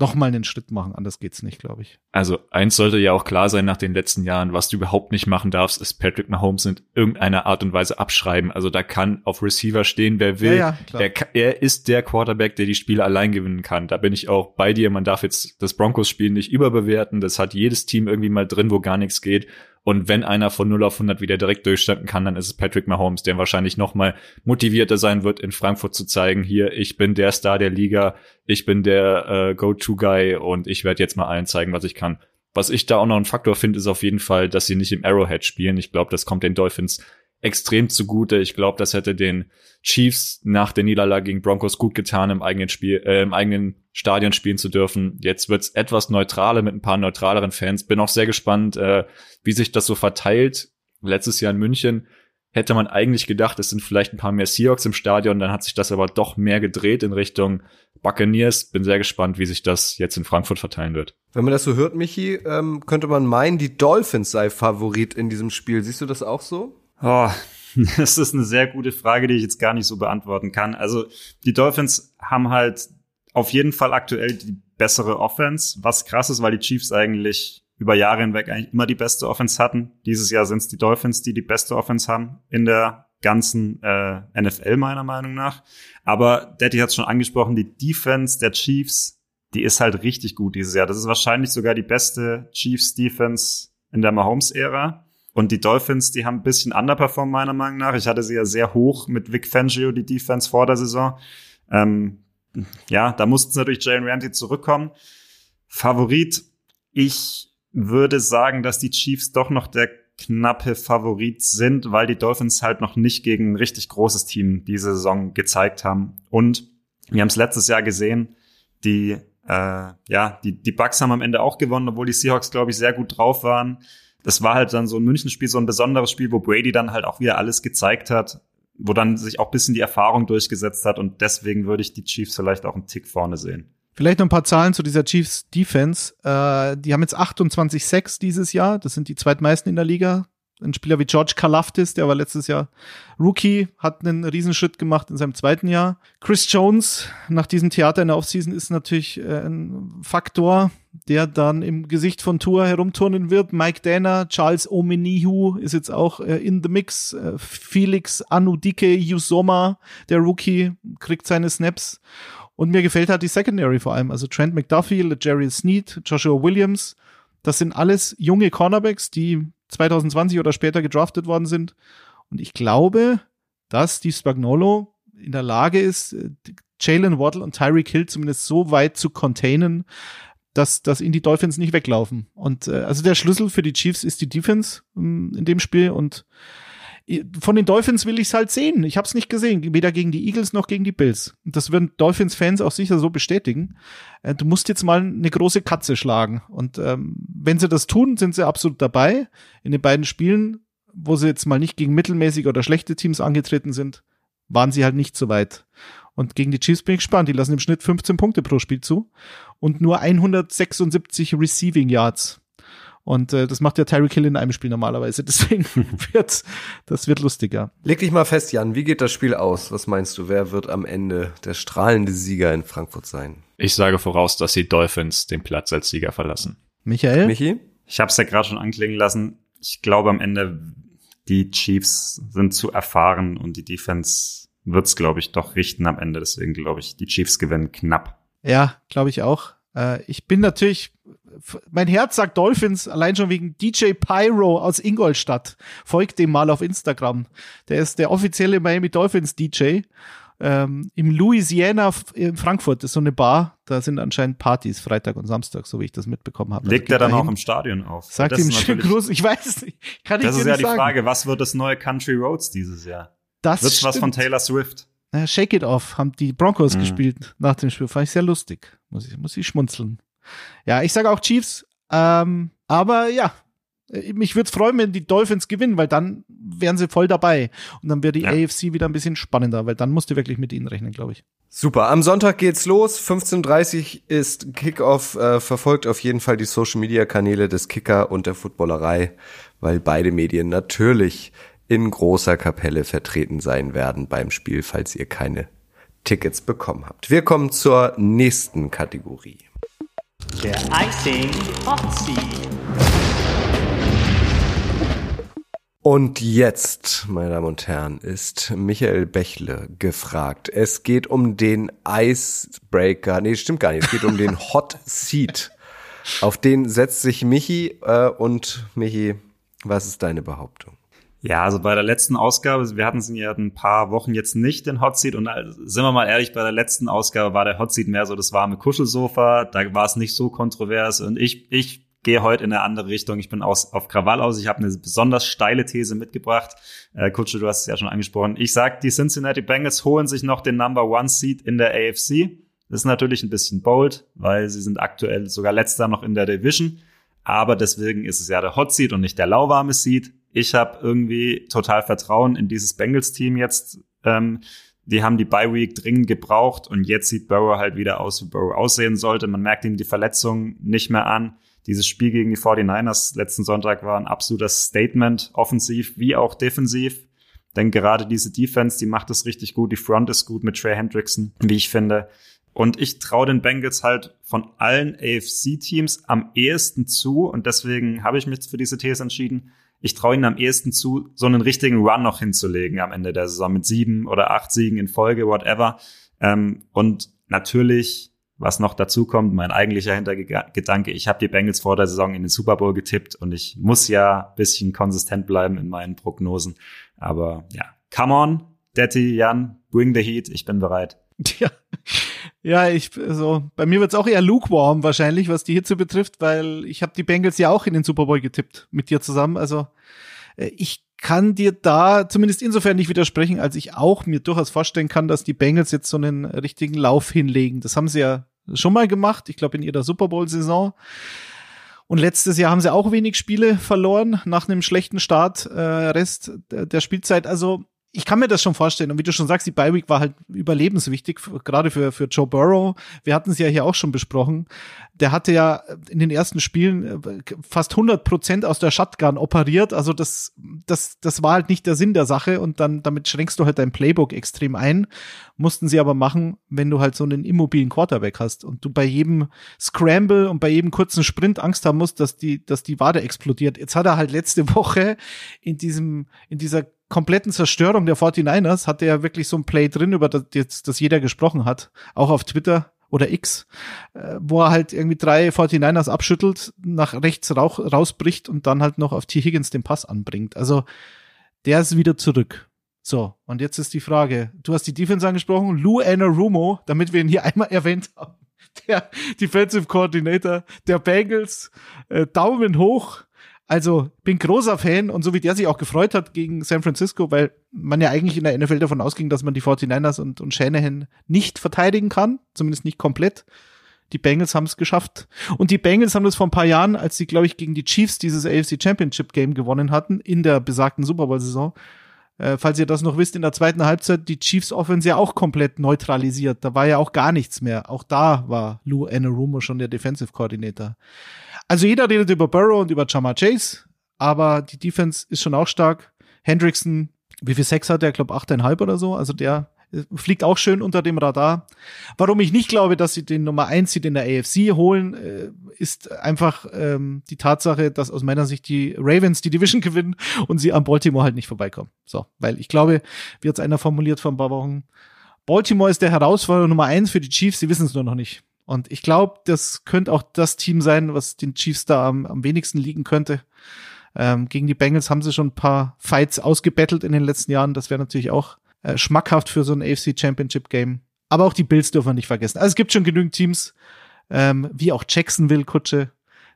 E: noch mal einen Schritt machen. Anders geht's nicht, glaube ich.
G: Also eins sollte ja auch klar sein nach den letzten Jahren, was du überhaupt nicht machen darfst, ist Patrick Mahomes in irgendeiner Art und Weise abschreiben. Also da kann auf Receiver stehen, wer will.
E: Ja, ja,
G: er, er ist der Quarterback, der die Spiele allein gewinnen kann. Da bin ich auch bei dir. Man darf jetzt das Broncos-Spiel nicht überbewerten. Das hat jedes Team irgendwie mal drin, wo gar nichts geht. Und wenn einer von 0 auf 100 wieder direkt durchstarten kann, dann ist es Patrick Mahomes, der wahrscheinlich noch mal motivierter sein wird, in Frankfurt zu zeigen, hier, ich bin der Star der Liga, ich bin der äh, Go-To-Guy und ich werde jetzt mal allen zeigen, was ich kann. Was ich da auch noch ein Faktor finde, ist auf jeden Fall, dass sie nicht im Arrowhead spielen. Ich glaube, das kommt den Dolphins extrem zugute. Ich glaube, das hätte den Chiefs nach der Niederlage gegen Broncos gut getan, im eigenen Spiel, äh, im eigenen Stadion spielen zu dürfen. Jetzt wird's etwas neutraler mit ein paar neutraleren Fans. Bin auch sehr gespannt, äh, wie sich das so verteilt. Letztes Jahr in München hätte man eigentlich gedacht, es sind vielleicht ein paar mehr Seahawks im Stadion. Dann hat sich das aber doch mehr gedreht in Richtung Buccaneers. Bin sehr gespannt, wie sich das jetzt in Frankfurt verteilen wird.
D: Wenn man das so hört, Michi, ähm, könnte man meinen, die Dolphins sei Favorit in diesem Spiel. Siehst du das auch so?
F: Oh, das ist eine sehr gute Frage, die ich jetzt gar nicht so beantworten kann. Also die Dolphins haben halt auf jeden Fall aktuell die bessere Offense, was krass ist, weil die Chiefs eigentlich über Jahre hinweg eigentlich immer die beste Offense hatten. Dieses Jahr sind es die Dolphins, die die beste Offense haben in der ganzen äh, NFL meiner Meinung nach. Aber Daddy hat es schon angesprochen, die Defense der Chiefs, die ist halt richtig gut dieses Jahr. Das ist wahrscheinlich sogar die beste Chiefs Defense in der Mahomes-Ära. Und die Dolphins, die haben ein bisschen underperformed, meiner Meinung nach. Ich hatte sie ja sehr hoch mit Vic Fangio, die Defense vor der Saison. Ähm, ja, da mussten sie natürlich Jalen Ramsey zurückkommen. Favorit, ich würde sagen, dass die Chiefs doch noch der knappe Favorit sind, weil die Dolphins halt noch nicht gegen ein richtig großes Team diese Saison gezeigt haben. Und wir haben es letztes Jahr gesehen, die, äh, ja, die, die Bucks haben am Ende auch gewonnen, obwohl die Seahawks, glaube ich, sehr gut drauf waren. Das war halt dann so ein Münchenspiel, so ein besonderes Spiel, wo Brady dann halt auch wieder alles gezeigt hat, wo dann sich auch bisschen die Erfahrung durchgesetzt hat und deswegen würde ich die Chiefs vielleicht auch einen Tick vorne sehen.
E: Vielleicht noch ein paar Zahlen zu dieser Chiefs Defense. Äh, die haben jetzt 28 Sacks dieses Jahr. Das sind die zweitmeisten in der Liga. Ein Spieler wie George Kalafdis, der war letztes Jahr Rookie, hat einen Riesenschritt gemacht in seinem zweiten Jahr. Chris Jones nach diesem Theater in der Offseason ist natürlich äh, ein Faktor, der dann im Gesicht von Tour herumturnen wird. Mike Danner, Charles Omenihu ist jetzt auch äh, in the mix. Äh, Felix Anudike Yusoma, der Rookie, kriegt seine Snaps. Und mir gefällt halt die Secondary vor allem. Also Trent McDuffie, Jerry Sneed, Joshua Williams. Das sind alles junge Cornerbacks, die 2020 oder später gedraftet worden sind. Und ich glaube, dass die Spagnolo in der Lage ist, Jalen Waddle und Tyreek Hill zumindest so weit zu containen, dass, dass ihn die Dolphins nicht weglaufen. Und äh, also der Schlüssel für die Chiefs ist die Defense ähm, in dem Spiel und von den Dolphins will ich es halt sehen. Ich habe es nicht gesehen, weder gegen die Eagles noch gegen die Bills. Und das würden Dolphins-Fans auch sicher so bestätigen. Äh, du musst jetzt mal eine große Katze schlagen. Und ähm, wenn sie das tun, sind sie absolut dabei. In den beiden Spielen, wo sie jetzt mal nicht gegen mittelmäßige oder schlechte Teams angetreten sind, waren sie halt nicht so weit. Und gegen die Chiefs bin ich gespannt. Die lassen im Schnitt 15 Punkte pro Spiel zu und nur 176 Receiving Yards. Und äh, das macht ja Tyreek Hill in einem Spiel normalerweise. Deswegen wird das wird lustiger.
D: Leg dich mal fest, Jan. Wie geht das Spiel aus? Was meinst du? Wer wird am Ende der strahlende Sieger in Frankfurt sein?
G: Ich sage voraus, dass die Dolphins den Platz als Sieger verlassen.
E: Michael?
D: Michi?
F: Ich habe es ja gerade schon anklingen lassen. Ich glaube am Ende, die Chiefs sind zu erfahren und die Defense wird's, glaube ich, doch richten am Ende. Deswegen glaube ich, die Chiefs gewinnen knapp.
E: Ja, glaube ich auch. Äh, ich bin natürlich mein Herz sagt Dolphins, allein schon wegen DJ Pyro aus Ingolstadt. Folgt dem mal auf Instagram. Der ist der offizielle Miami Dolphins DJ. Ähm, Im Louisiana in Frankfurt ist so eine Bar, da sind anscheinend Partys Freitag und Samstag, so wie ich das mitbekommen habe.
F: Legt
E: also
F: er dann
E: dahin,
F: auch im Stadion auf?
E: Sagt ihm schönen Gruß. Ich weiß es nicht. Kann ich
F: Das
E: dir
F: ist ja die
E: sagen.
F: Frage, was wird das neue Country Roads dieses Jahr?
E: Das
F: Wird's was von. Taylor Swift?
E: Äh, Shake It Off haben die Broncos
F: Mhm.
E: gespielt nach dem Spiel. Fand ich sehr lustig. Muss ich, muss ich schmunzeln. Ja, ich sage auch Chiefs. Ähm, aber ja, äh, mich würde es freuen, wenn die Dolphins gewinnen, weil dann wären sie voll dabei. Und dann wäre die
F: Ja.
E: AFC wieder ein bisschen spannender, weil dann musst du wirklich mit ihnen rechnen, glaube ich.
D: Super. Am Sonntag geht's los. 15.30 ist Kickoff. Äh, verfolgt auf jeden Fall die Social Media Kanäle des Kicker und der Footballerei, weil beide Medien natürlich in großer Kapelle vertreten sein werden beim Spiel, falls ihr keine Tickets bekommen habt. Wir kommen zur nächsten Kategorie.
H: Der Icing Hot Seat.
D: Und jetzt, meine Damen und Herren, ist Michael Bächle gefragt. Es geht um den Icebreaker. Nee, stimmt gar nicht. Es geht um den Hot Seat. Auf den setzt sich Michi äh, und Michi, was ist deine Behauptung?
F: Ja, also bei der letzten Ausgabe, wir hatten es ja ein paar Wochen jetzt nicht den Hot Seat und sind wir mal ehrlich, bei der letzten Ausgabe war der Hot Seat mehr so das warme Kuschelsofa, da war es nicht so kontrovers und ich, ich gehe heute in eine andere Richtung. Ich bin aus, auf Krawall aus. Ich habe eine besonders steile These mitgebracht. Äh, Kutsche, du hast es ja schon angesprochen. Ich sag, die Cincinnati Bengals holen sich noch den Number One Seat in der AFC. Das ist natürlich ein bisschen bold, weil sie sind aktuell sogar letzter noch in der Division. Aber deswegen ist es ja der Hot Seat und nicht der lauwarme Seat. Ich habe irgendwie total Vertrauen in dieses Bengals-Team jetzt. Ähm, die haben die Bye Week dringend gebraucht und jetzt sieht Burrow halt wieder aus, wie Burrow aussehen sollte. Man merkt ihm die Verletzung nicht mehr an. Dieses Spiel gegen die 49ers letzten Sonntag war ein absolutes Statement, offensiv wie auch defensiv. Denn gerade diese Defense, die macht es richtig gut. Die Front ist gut mit Trey Hendrickson, wie ich finde. Und ich traue den Bengals halt von allen AFC-Teams am ehesten zu. Und deswegen habe ich mich für diese These entschieden. Ich traue ihnen am ehesten zu, so einen richtigen Run noch hinzulegen am Ende der Saison mit sieben oder acht Siegen in Folge, whatever. Ähm, und natürlich, was noch dazu kommt, mein eigentlicher Hintergedanke, ich habe die Bengals vor der Saison in den Super Bowl getippt und ich muss ja bisschen konsistent bleiben in meinen Prognosen. Aber ja, come on, Daddy, Jan, bring the heat, ich bin bereit.
E: Ja, ja, ich so bei mir wird's auch eher lukewarm wahrscheinlich, was die Hitze betrifft, weil ich habe die Bengals ja auch in den Super Bowl getippt mit dir zusammen. Also äh, ich kann dir da zumindest insofern nicht widersprechen, als ich auch mir durchaus vorstellen kann, dass die Bengals jetzt so einen richtigen Lauf hinlegen. Das haben sie ja schon mal gemacht, ich glaube in ihrer Super Bowl Saison. Und letztes Jahr haben sie auch wenig Spiele verloren nach einem schlechten Start äh, Rest der Spielzeit. Also ich kann mir das schon vorstellen. Und wie du schon sagst, die Bye Week war halt überlebenswichtig, gerade für, für Joe Burrow. Wir hatten es ja hier auch schon besprochen. Der hatte ja in den ersten Spielen äh, fast 100 Prozent aus der Shotgun operiert. Also das, das, das war halt nicht der Sinn der Sache. Und dann, damit schränkst du halt dein Playbook extrem ein. Mussten sie aber machen, wenn du halt so einen immobilen Quarterback hast und du bei jedem Scramble und bei jedem kurzen Sprint Angst haben musst, dass die, dass die Wade explodiert. Jetzt hat er halt letzte Woche in diesem, in dieser kompletten Zerstörung der 49ers hatte er wirklich so ein Play drin, über das, das jeder gesprochen hat, auch auf Twitter oder X, äh, wo er halt irgendwie drei 49ers abschüttelt, nach rechts rauch, rausbricht und dann halt noch auf T. Higgins den Pass anbringt. Also der ist wieder zurück. So, und jetzt ist die Frage, du hast die Defense angesprochen, Lou Anarumo, damit wir ihn hier einmal erwähnt haben, der Defensive Coordinator der Bengals, äh, Daumen hoch, also bin großer Fan und so wie der sich auch gefreut hat gegen San Francisco, weil man ja eigentlich in der NFL davon ausging, dass man die 49ers und, und Shanahan nicht verteidigen kann, zumindest nicht komplett. Die Bengals haben es geschafft. Und die Bengals haben das vor ein paar Jahren, als sie, glaube ich, gegen die Chiefs dieses AFC Championship Game gewonnen hatten, in der besagten Super Bowl-Saison, äh, falls ihr das noch wisst, in der zweiten Halbzeit die Chiefs Offense ja auch komplett neutralisiert. Da war ja auch gar nichts mehr. Auch da war Lou Anarumo schon der Defensive Coordinator. Also jeder redet über Burrow und über Chama Chase, aber die Defense ist schon auch stark. Hendrickson, wie viel Sex hat der? Ich glaube, 8,5 oder so. Also der äh, fliegt auch schön unter dem Radar. Warum ich nicht glaube, dass sie den Nummer 1 Seed in der AFC holen, äh, ist einfach ähm, die Tatsache, dass aus meiner Sicht die Ravens die Division gewinnen und sie an Baltimore halt nicht vorbeikommen. So, weil ich glaube, wie jetzt einer formuliert vor ein paar Wochen, Baltimore ist der Herausforderer Nummer 1 für die Chiefs, sie wissen es nur noch nicht. Und ich glaube, das könnte auch das Team sein, was den Chiefs da am, am wenigsten liegen könnte. Ähm, gegen die Bengals haben sie schon ein paar Fights ausgebettelt in den letzten Jahren. Das wäre natürlich auch äh, schmackhaft für so ein AFC Championship Game. Aber auch die Bills dürfen wir nicht vergessen. Also es gibt schon genügend Teams, ähm, wie auch Jacksonville, Kutsche,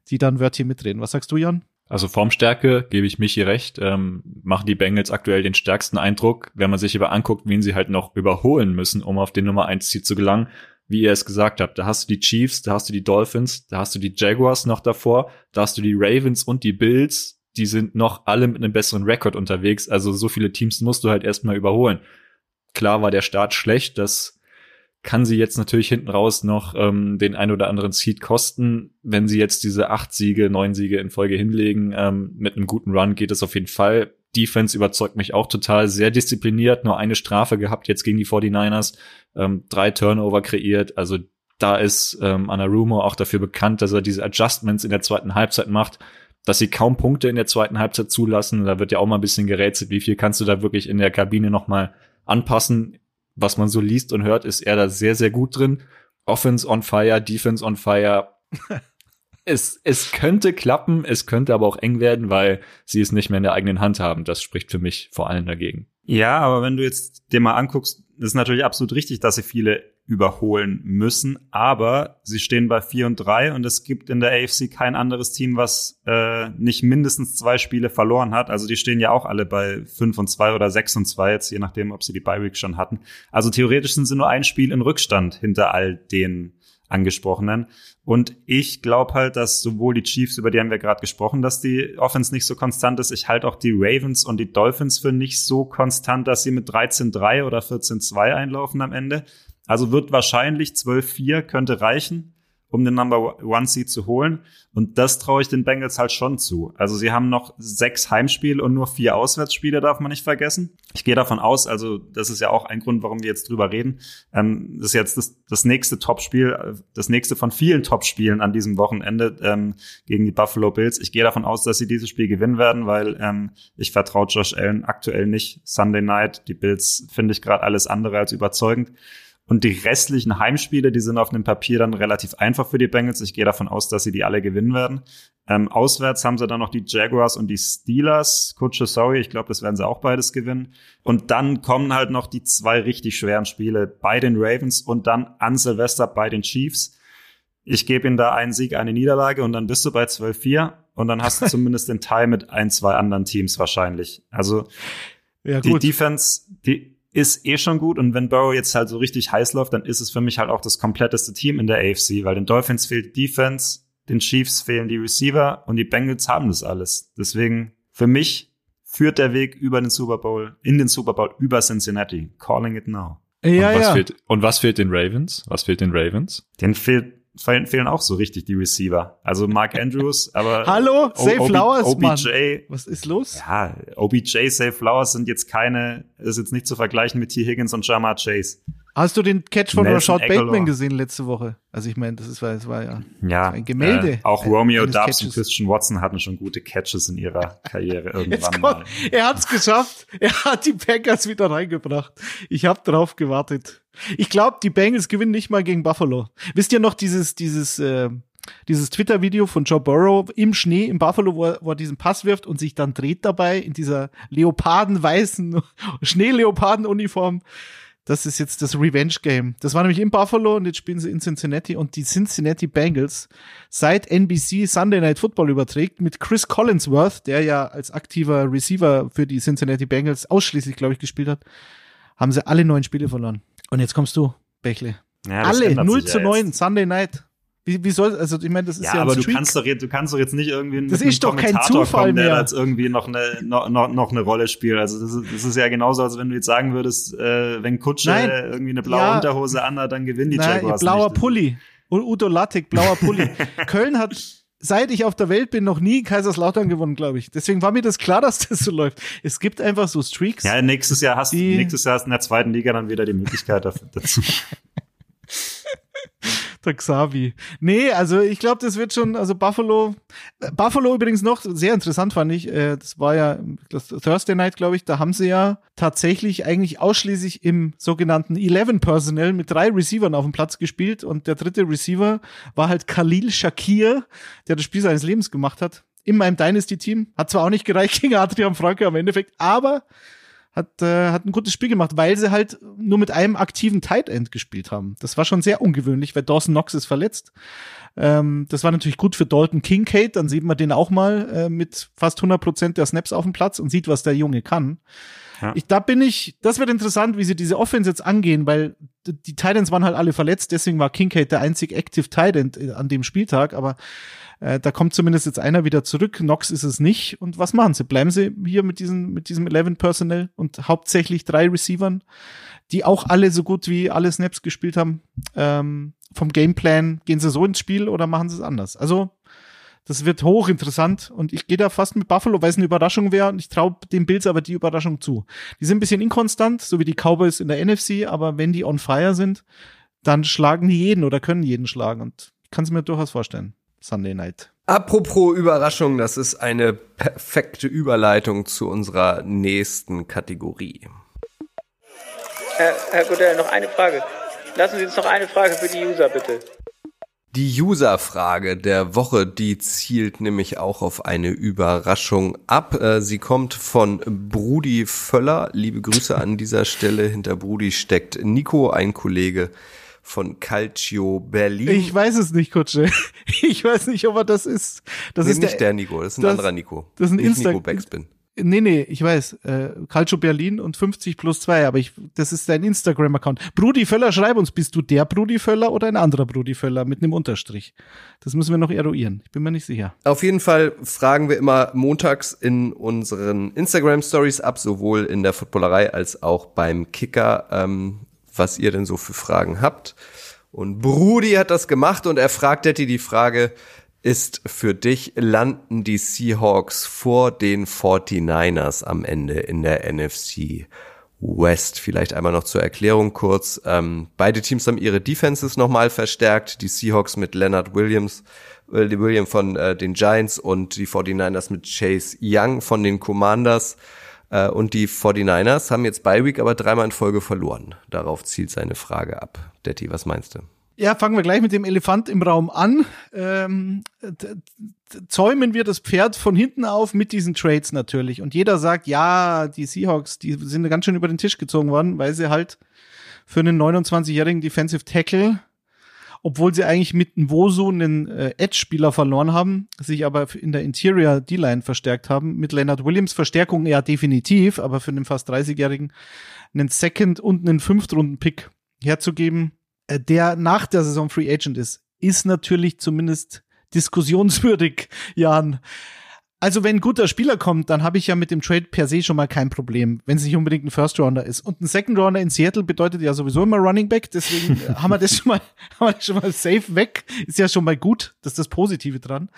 E: die dann Wörtchen mitreden. Was sagst du, Jan?
G: Also Formstärke gebe ich Michi recht, ähm, machen die Bengals aktuell den stärksten Eindruck, wenn man sich aber anguckt, wen sie halt noch überholen müssen, um auf den Nummer 1 Ziel zu gelangen wie ihr es gesagt habt. Da hast du die Chiefs, da hast du die Dolphins, da hast du die Jaguars noch davor, da hast du die Ravens und die Bills. Die sind noch alle mit einem besseren Rekord unterwegs. Also so viele Teams musst du halt erstmal überholen. Klar war der Start schlecht, das kann sie jetzt natürlich hinten raus noch ähm, den ein oder anderen Seed kosten. Wenn sie jetzt diese acht Siege, neun Siege in Folge hinlegen, ähm, mit einem guten Run geht es auf jeden Fall. Defense überzeugt mich auch total, sehr diszipliniert, nur eine Strafe gehabt jetzt gegen die 49ers, ähm, drei Turnover kreiert, also da ist ähm, Anarumo auch dafür bekannt, dass er diese Adjustments in der zweiten Halbzeit macht, dass sie kaum Punkte in der zweiten Halbzeit zulassen. Da wird ja auch mal ein bisschen gerätselt, wie viel kannst du da wirklich in der Kabine nochmal anpassen. Was man so liest und hört, ist er da sehr, sehr gut drin. Offense on fire, Defense on fire. es, es könnte klappen, es könnte aber auch eng werden, weil sie es nicht mehr in der eigenen Hand haben. Das spricht für mich vor allem dagegen.
F: Ja, aber wenn du jetzt dir mal anguckst, ist natürlich absolut richtig, dass sie viele überholen müssen, aber sie stehen bei 4 und 3 und es gibt in der AFC kein anderes Team, was äh, nicht mindestens zwei Spiele verloren hat. Also die stehen ja auch alle bei 5 und 2 oder 6 und 2, jetzt je nachdem, ob sie die Bye Week schon hatten. Also theoretisch sind sie nur ein Spiel in Rückstand hinter all den angesprochenen. Und ich glaube halt, dass sowohl die Chiefs, über die haben wir gerade gesprochen, dass die Offense nicht so konstant ist. Ich halte auch die Ravens und die Dolphins für nicht so konstant, dass sie mit 13-3 oder 14-2 einlaufen am Ende. Also wird wahrscheinlich 12-4 könnte reichen um den Number One Seed zu holen. Und das traue ich den Bengals halt schon zu. Also sie haben noch sechs Heimspiele und nur vier Auswärtsspiele, darf man nicht vergessen. Ich gehe davon aus, also das ist ja auch ein Grund, warum wir jetzt drüber reden. Ähm, das ist jetzt das, das nächste Topspiel, das nächste von vielen Topspielen an diesem Wochenende ähm, gegen die Buffalo Bills. Ich gehe davon aus, dass sie dieses Spiel gewinnen werden, weil ähm, ich vertraue Josh Allen aktuell nicht. Sunday Night, die Bills finde ich gerade alles andere als überzeugend. Und die restlichen Heimspiele, die sind auf dem Papier dann relativ einfach für die Bengals. Ich gehe davon aus, dass sie die alle gewinnen werden. Ähm, auswärts haben sie dann noch die Jaguars und die Steelers. Kutsche, sorry, ich glaube, das werden sie auch beides gewinnen. Und dann kommen halt noch die zwei richtig schweren Spiele bei den Ravens und dann an Silvester bei den Chiefs. Ich gebe ihnen da einen Sieg, eine Niederlage und dann bist du bei 12-4 und dann hast du zumindest den Teil mit ein, zwei anderen Teams wahrscheinlich. Also ja, die Defense, die, ist eh schon gut und wenn Burrow jetzt halt so richtig heiß läuft, dann ist es für mich halt auch das kompletteste Team in der AFC, weil den Dolphins fehlt Defense, den Chiefs fehlen die Receiver und die Bengals haben das alles. Deswegen für mich führt der Weg über den Super Bowl, in den Super Bowl über Cincinnati. Calling it now.
G: Ja, und, was ja. Fehlt, und was fehlt den Ravens? Was fehlt den Ravens?
F: Den fehlt fehlen, auch so richtig die Receiver. Also Mark Andrews, aber
E: Hallo, Safe Flowers, OBJ, Mann. Was ist los?
F: Ja, OBJ, Safe Flowers sind jetzt keine, ist jetzt nicht zu vergleichen mit T. Higgins und Jamar Chase.
E: Hast du den Catch von Nelson Rashad Bateman gesehen letzte Woche? Also ich meine, das ist, das war ja,
F: ja
E: ein Gemälde.
F: Äh, auch Romeo Dubs und Christian Watson hatten schon gute Catches in ihrer Karriere irgendwann mal.
E: Er hat's geschafft. Er hat die Packers wieder reingebracht. Ich habe drauf gewartet. Ich glaube, die Bengals gewinnen nicht mal gegen Buffalo. Wisst ihr noch dieses, dieses, äh, dieses Twitter-Video von Joe Burrow im Schnee in Buffalo, wo er, wo er diesen Pass wirft und sich dann dreht dabei in dieser leopardenweißen Schneeleopardenuniform. Das ist jetzt das Revenge-Game. Das war nämlich in Buffalo und jetzt spielen sie in Cincinnati und die Cincinnati Bengals seit NBC Sunday Night Football überträgt mit Chris Collinsworth, der ja als aktiver Receiver für die Cincinnati Bengals ausschließlich, glaube ich, gespielt hat, haben sie alle neun Spiele verloren. Und jetzt kommst du, Bechle. Ja, Alle 0 zu 9, jetzt. Sunday Night. Wie, wie soll, also ich meine, das ist ja, ja
F: aber du kannst doch jetzt, du kannst doch jetzt nicht irgendwie
E: das ist doch kein Zufall kommen,
F: der jetzt irgendwie noch eine noch, noch, noch eine Rolle spielt. Also das ist, das ist ja genauso, als wenn du jetzt sagen würdest, äh, wenn Kutsche Nein. irgendwie eine blaue ja. Unterhose anhat, dann gewinnen die Nein, Jaguars
E: blauer
F: nicht.
E: Pulli. Und Udo Lattek, blauer Pulli. Köln hat seit ich auf der Welt bin, noch nie Kaiserslautern gewonnen, glaube ich. Deswegen war mir das klar, dass das so läuft. Es gibt einfach so Streaks.
F: Ja, nächstes Jahr hast, nächstes Jahr hast du in der zweiten Liga dann wieder die Möglichkeit dazu.
E: der Xavi. Nee, also ich glaube, das wird schon, also Buffalo, Buffalo übrigens noch sehr interessant fand ich, äh, das war ja das Thursday Night, glaube ich, da haben sie ja tatsächlich eigentlich ausschließlich im sogenannten 11 Personnel mit drei Receivern auf dem Platz gespielt und der dritte Receiver war halt Khalil Shakir, der das Spiel seines Lebens gemacht hat. In meinem Dynasty-Team. Hat zwar auch nicht gereicht gegen Adrian Franke am Endeffekt, aber hat, äh, hat ein gutes Spiel gemacht, weil sie halt nur mit einem aktiven Tight End gespielt haben. Das war schon sehr ungewöhnlich, weil Dawson Knox ist verletzt. Ähm, das war natürlich gut für Dalton Kincaid, dann sieht man den auch mal äh, mit fast 100 Prozent der Snaps auf dem Platz und sieht, was der Junge kann. Ja. Ich, da bin ich, das wird interessant, wie sie diese Offense jetzt angehen, weil die Titans waren halt alle verletzt, deswegen war Kincaid der einzig Active Titan äh, an dem Spieltag, aber äh, da kommt zumindest jetzt einer wieder zurück. Knox ist es nicht. Und was machen sie? Bleiben sie hier mit diesem, mit diesem 11 Personnel und hauptsächlich drei Receivern, die auch alle so gut wie alle Snaps gespielt haben. Ähm, vom Gameplan gehen sie so ins Spiel oder machen sie es anders? Also, Das wird hochinteressant und ich gehe da fast mit Buffalo, weil es eine Überraschung wäre und ich traue den Bills aber die Überraschung zu. Die sind ein bisschen inkonstant, so wie die Cowboys in der NFC, aber wenn die on fire sind, dann schlagen die jeden oder können jeden schlagen und ich kann es mir durchaus vorstellen. Sunday Night.
D: Apropos Überraschung, das ist eine perfekte Überleitung zu unserer nächsten Kategorie.
A: Herr, Herr Godell, noch eine Frage. Lassen Sie uns noch eine Frage für die User, bitte.
D: Die User-Frage der Woche, die zielt nämlich auch auf eine Überraschung ab. Äh, sie kommt von Brudi Völler. Liebe Grüße an dieser Stelle. Hinter Brudi steckt Nico, ein Kollege von Calcio Berlin.
E: Ich weiß es nicht, Kutsche. Ich weiß nicht, ob er das ist. Das
D: nee,
E: ist
D: nicht der, Nico, das ist ein
E: das-
D: anderer Nico.
E: das ist ein Insta-
D: Nico Backspin.
E: Nee, nee, ich weiß. Äh, Calcio Berlin und 50 plus 2, aber ich, das ist dein Instagram-Account. Brudi Völler, schreib uns, bist du der Brudi Völler oder ein anderer Brudi Völler mit einem Unterstrich? Das müssen wir noch eruieren. Ich bin mir nicht sicher.
D: Auf jeden Fall fragen wir immer montags in unseren Instagram Stories ab, sowohl in der Footballerei als auch beim Kicker, ähm, was ihr denn so für Fragen habt. Und Brudi hat das gemacht und er fragt Detti die Frage, ist für dich, landen die Seahawks vor den 49ers am Ende in der NFC West? Vielleicht einmal noch zur Erklärung kurz. Ähm, beide Teams haben ihre Defenses nochmal verstärkt. Die Seahawks mit Leonard Williams, äh, William von äh, den Giants und die 49ers mit Chase Young von den Commanders. Äh, und die 49ers haben jetzt bei Week aber dreimal in Folge verloren. Darauf zielt seine Frage ab. Detti, was meinst du?
E: Ja, fangen wir gleich mit dem Elefant im Raum an. Ähm, zäumen wir das Pferd von hinten auf mit diesen Trades natürlich. Und jeder sagt, ja, die Seahawks, die sind ganz schön über den Tisch gezogen worden, weil sie halt für einen 29-jährigen Defensive Tackle, obwohl sie eigentlich mit Nwosu einen äh, Edge-Spieler verloren haben, sich aber in der Interior D-Line verstärkt haben. Mit Leonard Williams Verstärkung ja definitiv, aber für einen fast 30-jährigen einen Second- und einen Fünftrunden-Pick herzugeben, äh, der nach der Saison Free Agent ist, ist natürlich zumindest diskussionswürdig, Jan. Also wenn ein guter Spieler kommt, dann habe ich ja mit dem Trade per se schon mal kein Problem, wenn es nicht unbedingt ein First Rounder ist. Und ein Second Rounder in Seattle bedeutet ja sowieso immer Running Back, deswegen haben wir das schon mal, haben wir das schon mal safe weg. Ist ja schon mal gut, das ist das Positive dran.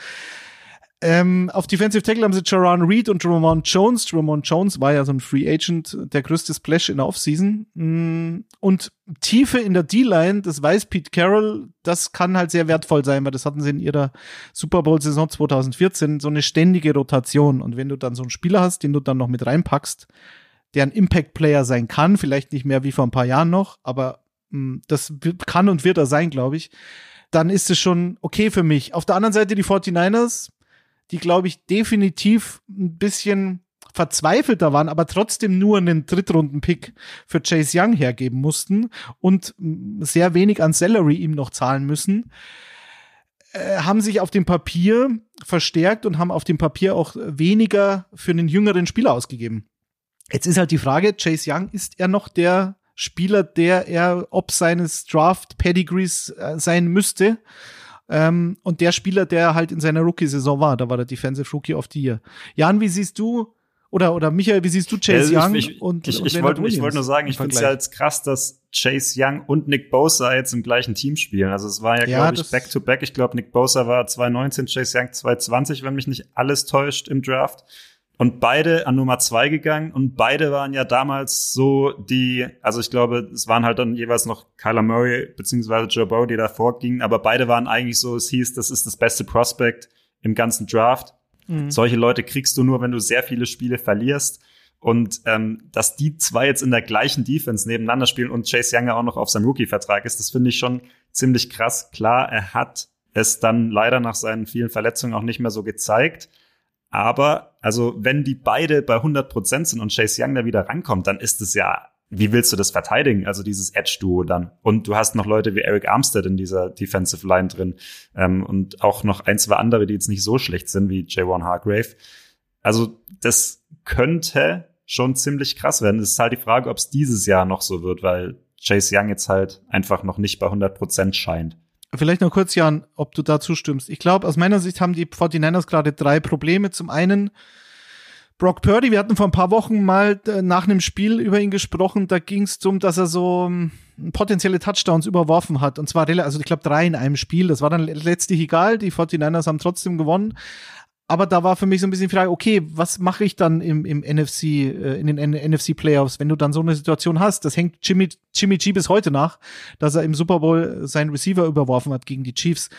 E: Ähm, auf Defensive Tackle haben sie Jaron Reed und Ramon Jones. Ramon Jones war ja so ein Free Agent, der größte Splash in der Offseason. Mm, Und Tiefe in der D-Line, das weiß Pete Carroll, das kann halt sehr wertvoll sein, weil das hatten sie in ihrer Super Bowl-Saison 2014, so eine ständige Rotation. Und wenn du dann so einen Spieler hast, den du dann noch mit reinpackst, der ein Impact-Player sein kann, vielleicht nicht mehr wie vor ein paar Jahren noch, aber mh, das wird- kann und wird er sein, glaube ich, dann ist es schon okay für mich. Auf der anderen Seite die 49ers, die, glaube ich, definitiv ein bisschen verzweifelter waren, aber trotzdem nur einen Drittrunden-Pick für Chase Young hergeben mussten und sehr wenig an Salary ihm noch zahlen müssen, äh, haben sich auf dem Papier verstärkt und haben auf dem Papier auch weniger für einen jüngeren Spieler ausgegeben. Jetzt ist halt die Frage, Chase Young, ist er noch der Spieler, der er ob seines Draft-Pedigrees äh, sein müsste? Ähm, und der Spieler, der halt in seiner Rookie-Saison war, da war der Defensive Rookie of the Year. Jan, wie siehst du, oder, oder Michael, wie siehst du Chase
F: Ja,
E: Young
F: ich,
E: und,
F: ich,
E: und
F: ich wollte ich wollte nur sagen, ich finde es ja jetzt krass, dass Chase Young und Nick Bosa jetzt im gleichen Team spielen. Also es war ja,
E: Ja,
F: glaube ich, Back-to-Back. Ich glaube, Nick Bosa war 2019, Chase Young 2020, wenn mich nicht alles täuscht im Draft. Und beide an Nummer zwei gegangen und beide waren ja damals so die, also ich glaube, es waren halt dann jeweils noch Kyler Murray beziehungsweise Joe Burrow, die davor gingen, aber beide waren eigentlich so, es hieß, das ist das beste Prospect im ganzen Draft.
E: Mhm.
F: Solche Leute kriegst du nur, wenn du sehr viele Spiele verlierst. Und ähm, dass die zwei jetzt in der gleichen Defense nebeneinander spielen und Chase Young ja auch noch auf seinem Rookie-Vertrag ist, das finde ich schon ziemlich krass. Klar, er hat es dann leider nach seinen vielen Verletzungen auch nicht mehr so gezeigt. Aber, also, wenn die beide bei 100 Prozent sind und Chase Young da wieder rankommt, dann ist es ja, wie willst du das verteidigen? Also dieses Edge-Duo dann. Und du hast noch Leute wie Eric Armstead in dieser Defensive Line drin. Ähm, und auch noch ein, zwei andere, die jetzt nicht so schlecht sind wie J1 Hargrave. Also, das könnte schon ziemlich krass werden. Es ist halt die Frage, ob es dieses Jahr noch so wird, weil Chase Young jetzt halt einfach noch nicht bei 100 Prozent scheint.
E: Vielleicht noch kurz, Jan, ob du da zustimmst. Ich glaube, aus meiner Sicht haben die 49ers gerade drei Probleme. Zum einen Brock Purdy, wir hatten vor ein paar Wochen mal äh, nach einem Spiel über ihn gesprochen, da ging es darum, dass er so ähm, potenzielle Touchdowns überworfen hat. Und zwar, also ich glaube, drei in einem Spiel. Das war dann letztlich egal. Die 49ers haben trotzdem gewonnen. Aber da war für mich so ein bisschen die Frage, okay, was mache ich dann im, im NFC, äh, in den NFC Playoffs, wenn du dann so eine Situation hast? Das hängt Jimmy, Jimmy G bis heute nach, dass er im Super Bowl seinen Receiver überworfen hat gegen die Chiefs.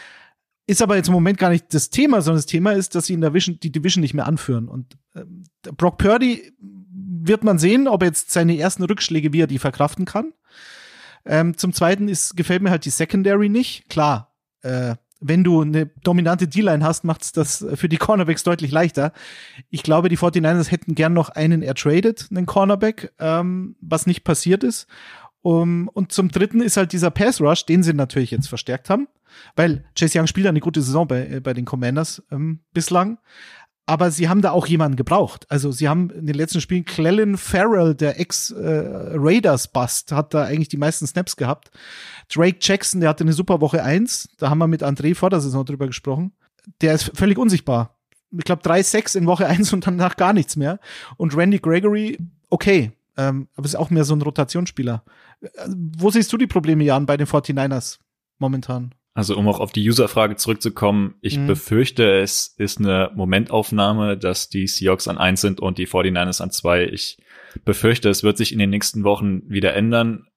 E: Ist aber jetzt im Moment gar nicht das Thema, sondern das Thema ist, dass sie in der Division, die Division nicht mehr anführen. Und äh, Brock Purdy wird man sehen, ob er jetzt seine ersten Rückschläge, wie er die verkraften kann. Ähm, zum Zweiten ist, gefällt mir halt die Secondary nicht. Klar, äh, wenn du eine dominante D-Line hast, macht es das für die Cornerbacks deutlich leichter. Ich glaube, die 49ers hätten gern noch einen ertradet, einen Cornerback, ähm, was nicht passiert ist. Um, und zum dritten ist halt dieser Pass Rush, den sie natürlich jetzt verstärkt haben, weil Chase Young spielt eine gute Saison bei, äh, bei den Commanders ähm, bislang aber sie haben da auch jemanden gebraucht. Also sie haben in den letzten Spielen Clellan Farrell, der Ex-Raiders-Bust, äh, hat da eigentlich die meisten Snaps gehabt. Drake Jackson, der hatte eine super Woche eins. Da haben wir mit André vor der Saison drüber gesprochen. Der ist völlig unsichtbar. Ich glaube, drei Sex in Woche eins und danach gar nichts mehr. Und Randy Gregory, okay, ähm, aber ist auch mehr so ein Rotationsspieler. Äh, wo siehst du die Probleme, Jan, bei den 49ers momentan?
G: Also um auch auf die User-Frage zurückzukommen, ich mhm. befürchte, es ist eine Momentaufnahme, dass die Seahawks an eins sind und die 49ers an zwei. Ich befürchte, es wird sich in den nächsten Wochen wieder ändern.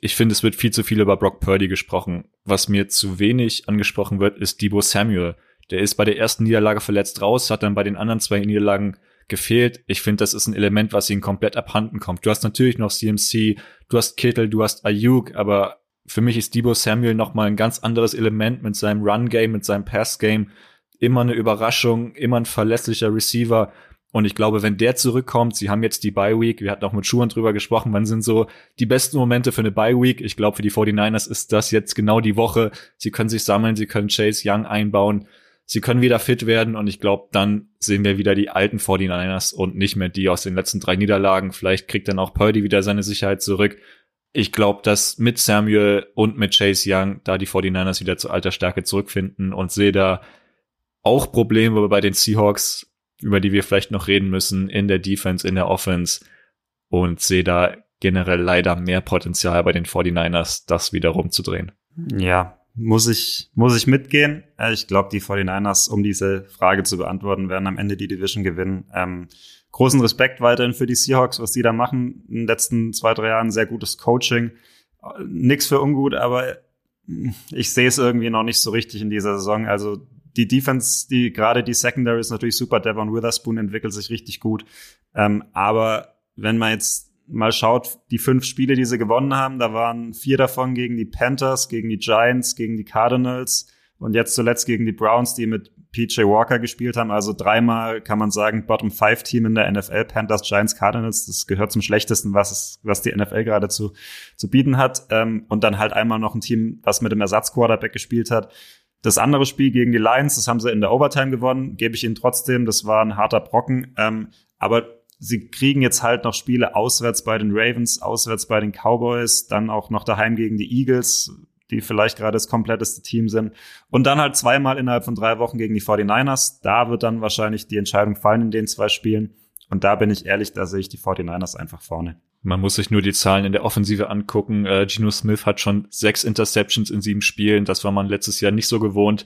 G: Ich finde, es wird viel zu viel über Brock Purdy gesprochen. Was mir zu wenig angesprochen wird, ist Debo Samuel. Der ist bei der ersten Niederlage verletzt raus, hat dann bei den anderen zwei Niederlagen gefehlt. Ich finde, das ist ein Element, was ihnen komplett abhanden kommt. Du hast natürlich noch CMC, du hast Kittel, du hast Ayuk, aber für mich ist Debo Samuel noch mal ein ganz anderes Element mit seinem Run-Game, mit seinem Pass-Game. Immer eine Überraschung, immer ein verlässlicher Receiver. Und ich glaube, wenn der zurückkommt, sie haben jetzt die Bye Week, wir hatten auch mit Schuhen drüber gesprochen, wann sind so die besten Momente für eine Bye Week? Ich glaube, für die 49ers ist das jetzt genau die Woche. Sie können sich sammeln, sie können Chase Young einbauen, sie können wieder fit werden und ich glaube, dann sehen wir wieder die alten 49ers und nicht mehr die aus den letzten drei Niederlagen. Vielleicht kriegt dann auch Purdy wieder seine Sicherheit zurück ich glaube, dass mit Samuel und mit Chase Young da die 49ers wieder zu alter Stärke zurückfinden und sehe da auch Probleme bei den Seahawks, über die wir vielleicht noch reden müssen, in der Defense, in der Offense und sehe da generell leider mehr Potenzial bei den 49ers, das wieder rumzudrehen.
F: Ja, muss ich, muss ich mitgehen. Äh, ich glaube, die 49ers, um diese Frage zu beantworten, werden am Ende die Division gewinnen. Ähm, großen Respekt weiterhin für die Seahawks, was die da machen in den letzten zwei, drei Jahren. Sehr gutes Coaching. Nix für ungut, aber ich sehe es irgendwie noch nicht so richtig in dieser Saison. Also die Defense, die gerade die Secondary ist natürlich super. Devon Witherspoon entwickelt sich richtig gut. Ähm, aber wenn man jetzt mal schaut, die fünf Spiele, die sie gewonnen haben, da waren vier davon gegen die Panthers, gegen die Giants, gegen die Cardinals und jetzt zuletzt gegen die Browns, die mit PJ Walker gespielt haben. Also dreimal kann man sagen, Bottom Five Team in der NFL, Panthers, Giants, Cardinals. Das gehört zum schlechtesten, was es, was die NFL gerade zu, zu bieten hat. Ähm, und dann halt einmal noch ein Team, was mit dem Ersatzquarterback gespielt hat. Das andere Spiel gegen die Lions, das haben sie in der Overtime gewonnen, gebe ich ihnen trotzdem. Das war ein harter Brocken. Ähm, aber sie kriegen jetzt halt noch Spiele auswärts bei den Ravens, auswärts bei den Cowboys, dann auch noch daheim gegen die Eagles die vielleicht gerade das kompletteste Team sind. Und dann halt zweimal innerhalb von drei Wochen gegen die 49ers. Da wird dann wahrscheinlich die Entscheidung fallen in den zwei Spielen. Und da bin ich ehrlich, da sehe ich die 49ers einfach vorne.
G: Man muss sich nur die Zahlen in der Offensive angucken. Äh, Geno Smith hat schon sechs Interceptions in sieben Spielen. Das war man letztes Jahr nicht so gewohnt.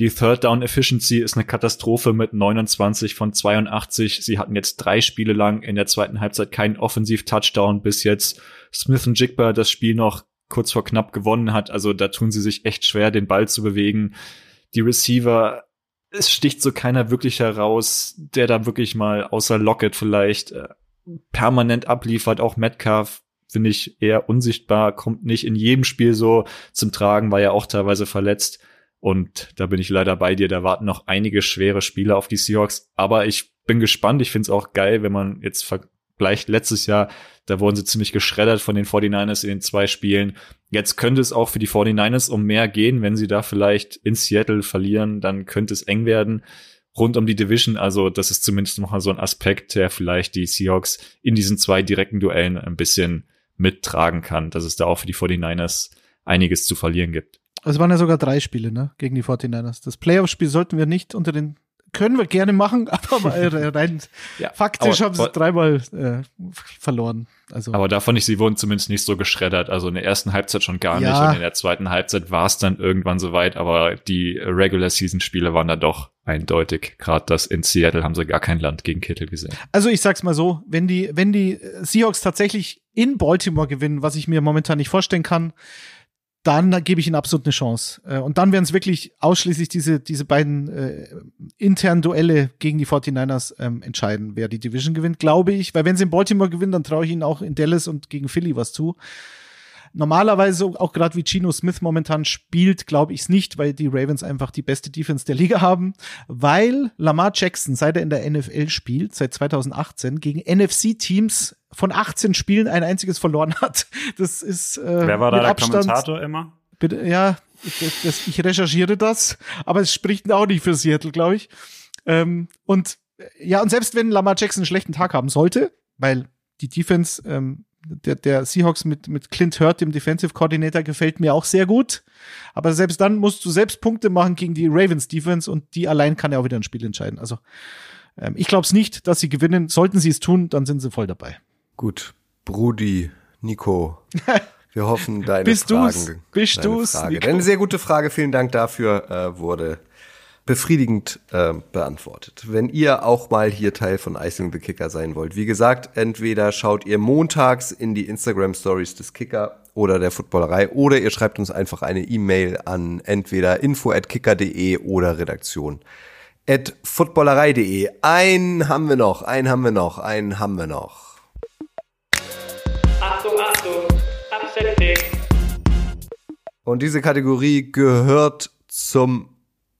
G: Die Third Down Efficiency ist eine Katastrophe mit 29 von 82. Sie hatten jetzt drei Spiele lang in der zweiten Halbzeit keinen Offensiv-Touchdown bis jetzt. Smith und Jigba das Spiel noch kurz vor knapp gewonnen hat. Also da tun sie sich echt schwer, den Ball zu bewegen. Die Receiver, es sticht so keiner wirklich heraus, der da wirklich mal außer Lockett vielleicht äh, permanent abliefert. Auch Metcalf finde ich eher unsichtbar, kommt nicht in jedem Spiel so zum Tragen, war ja auch teilweise verletzt. Und da bin ich leider bei dir. Da warten noch einige schwere Spiele auf die Seahawks. Aber ich bin gespannt. Ich finde es auch geil, wenn man jetzt vergleicht letztes Jahr da wurden sie ziemlich geschreddert von den 49ers in den zwei Spielen. Jetzt könnte es auch für die 49ers um mehr gehen. Wenn sie da vielleicht in Seattle verlieren, dann könnte es eng werden rund um die Division. Also das ist zumindest noch mal so ein Aspekt, der vielleicht die Seahawks in diesen zwei direkten Duellen ein bisschen mittragen kann, dass es da auch für die 49ers einiges zu verlieren gibt.
E: Also es waren ja sogar drei Spiele, ne, gegen die 49ers. Das Playoff-Spiel sollten wir nicht unter den können wir gerne machen, aber rein
G: Ja,
E: faktisch
G: aber-
E: haben sie dreimal äh, verloren. Also
G: Aber da fand ich, sie wurden zumindest nicht so geschreddert. Also in der ersten Halbzeit schon gar
E: Ja.
G: nicht und in der zweiten Halbzeit war es dann irgendwann soweit. Aber die Regular Season Spiele waren da doch eindeutig. Gerade das in Seattle haben sie gar kein Land gegen Kittel gesehen.
E: Also ich sag's mal so, wenn die, wenn die Seahawks tatsächlich in Baltimore gewinnen, was ich mir momentan nicht vorstellen kann, dann gebe ich ihnen absolut eine Chance. Äh, Und dann werden es wirklich ausschließlich diese, diese beiden äh, internen Duelle gegen die 49ers ähm, entscheiden, wer die Division gewinnt, glaube ich. Weil wenn sie in Baltimore gewinnen, dann traue ich ihnen auch in Dallas und gegen Philly was zu. Normalerweise, auch gerade wie Geno Smith momentan spielt, glaube ich es nicht, weil die Ravens einfach die beste Defense der Liga haben, weil Lamar Jackson, seit er in der NFL spielt, seit 2018, gegen NFC-Teams von 18 Spielen ein einziges verloren hat. Das ist äh,
F: Wer war da der
E: Abstand,
F: Kommentator immer?
E: Bitte, ja, das, das, ich recherchiere das, aber es spricht auch nicht für Seattle, glaube ich. Ähm, und äh, ja, und selbst wenn Lamar Jackson einen schlechten Tag haben sollte, weil die Defense ähm, der, der Seahawks mit, mit Clint Hurt, dem Defensive Coordinator, gefällt mir auch sehr gut. Aber selbst dann musst du selbst Punkte machen gegen die Ravens Defense und die allein kann ja auch wieder ein Spiel entscheiden. Also ähm, ich glaube es nicht, dass sie gewinnen. Sollten sie es tun, dann sind sie voll dabei.
D: Gut, Brudi, Nico. Wir hoffen, deine
E: Bist
D: Fragen.
E: du's? Bist
D: deine
E: du's,
D: Frage.
E: Nico?
D: Eine sehr gute Frage, vielen Dank dafür, äh, wurde befriedigend äh, beantwortet. Wenn ihr auch mal hier Teil von Icing the Kicker sein wollt, wie gesagt, entweder schaut ihr montags in die Instagram Stories des Kicker oder der Footballerei oder ihr schreibt uns einfach eine E-Mail an entweder info at kicker.de oder redaktion at footballerei.de. Einen haben wir noch, einen haben wir noch, einen haben wir noch.
H: Achtung, Achtung, Upset Pick.
D: Und diese Kategorie gehört zum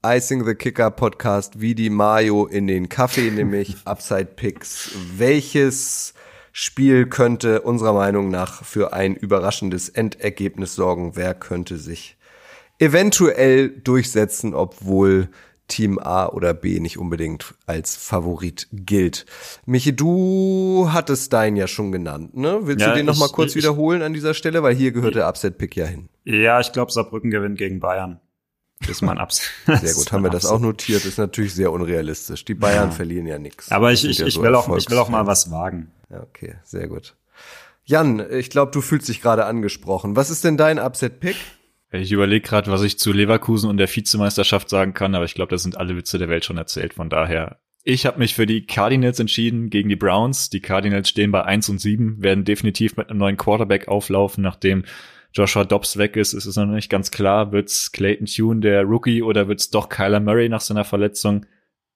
D: Icing the Kicker Podcast wie die Mayo in den Kaffee, nämlich Upside Picks. Welches Spiel könnte unserer Meinung nach für ein überraschendes Endergebnis sorgen? Wer könnte sich eventuell durchsetzen, obwohl Team A oder B nicht unbedingt als Favorit gilt? Michi, du hattest deinen ja schon genannt, ne? Willst
F: Ja,
D: du den noch mal
F: ich-
D: kurz
F: ich-
D: wiederholen an dieser Stelle? Weil hier gehört der Upset Pick ja hin.
F: Ja, ich glaube, Saarbrücken gewinnt gegen Bayern. Das ist mein Abs.
D: Sehr gut, haben wir das auch notiert. Ist natürlich sehr unrealistisch. Die Bayern verlieren ja nichts.
F: Aber ich, ich,
D: ja
F: ich,
D: so
F: will auch, ich will auch mal was wagen.
D: Ja, okay, sehr gut. Jan, ich glaube, du fühlst dich gerade angesprochen. Was ist denn dein Upset-Pick?
G: Ich überlege gerade, was ich zu Leverkusen und der Vizemeisterschaft sagen kann, aber ich glaube, da sind alle Witze der Welt schon erzählt. Von daher, ich habe mich für die Cardinals entschieden gegen die Browns. Die Cardinals stehen bei 1 und 7, werden definitiv mit einem neuen Quarterback auflaufen, nachdem Joshua Dobbs weg ist. Es ist noch nicht ganz klar, wird's Clayton Tune der Rookie oder wird's doch Kyler Murray nach seiner Verletzung?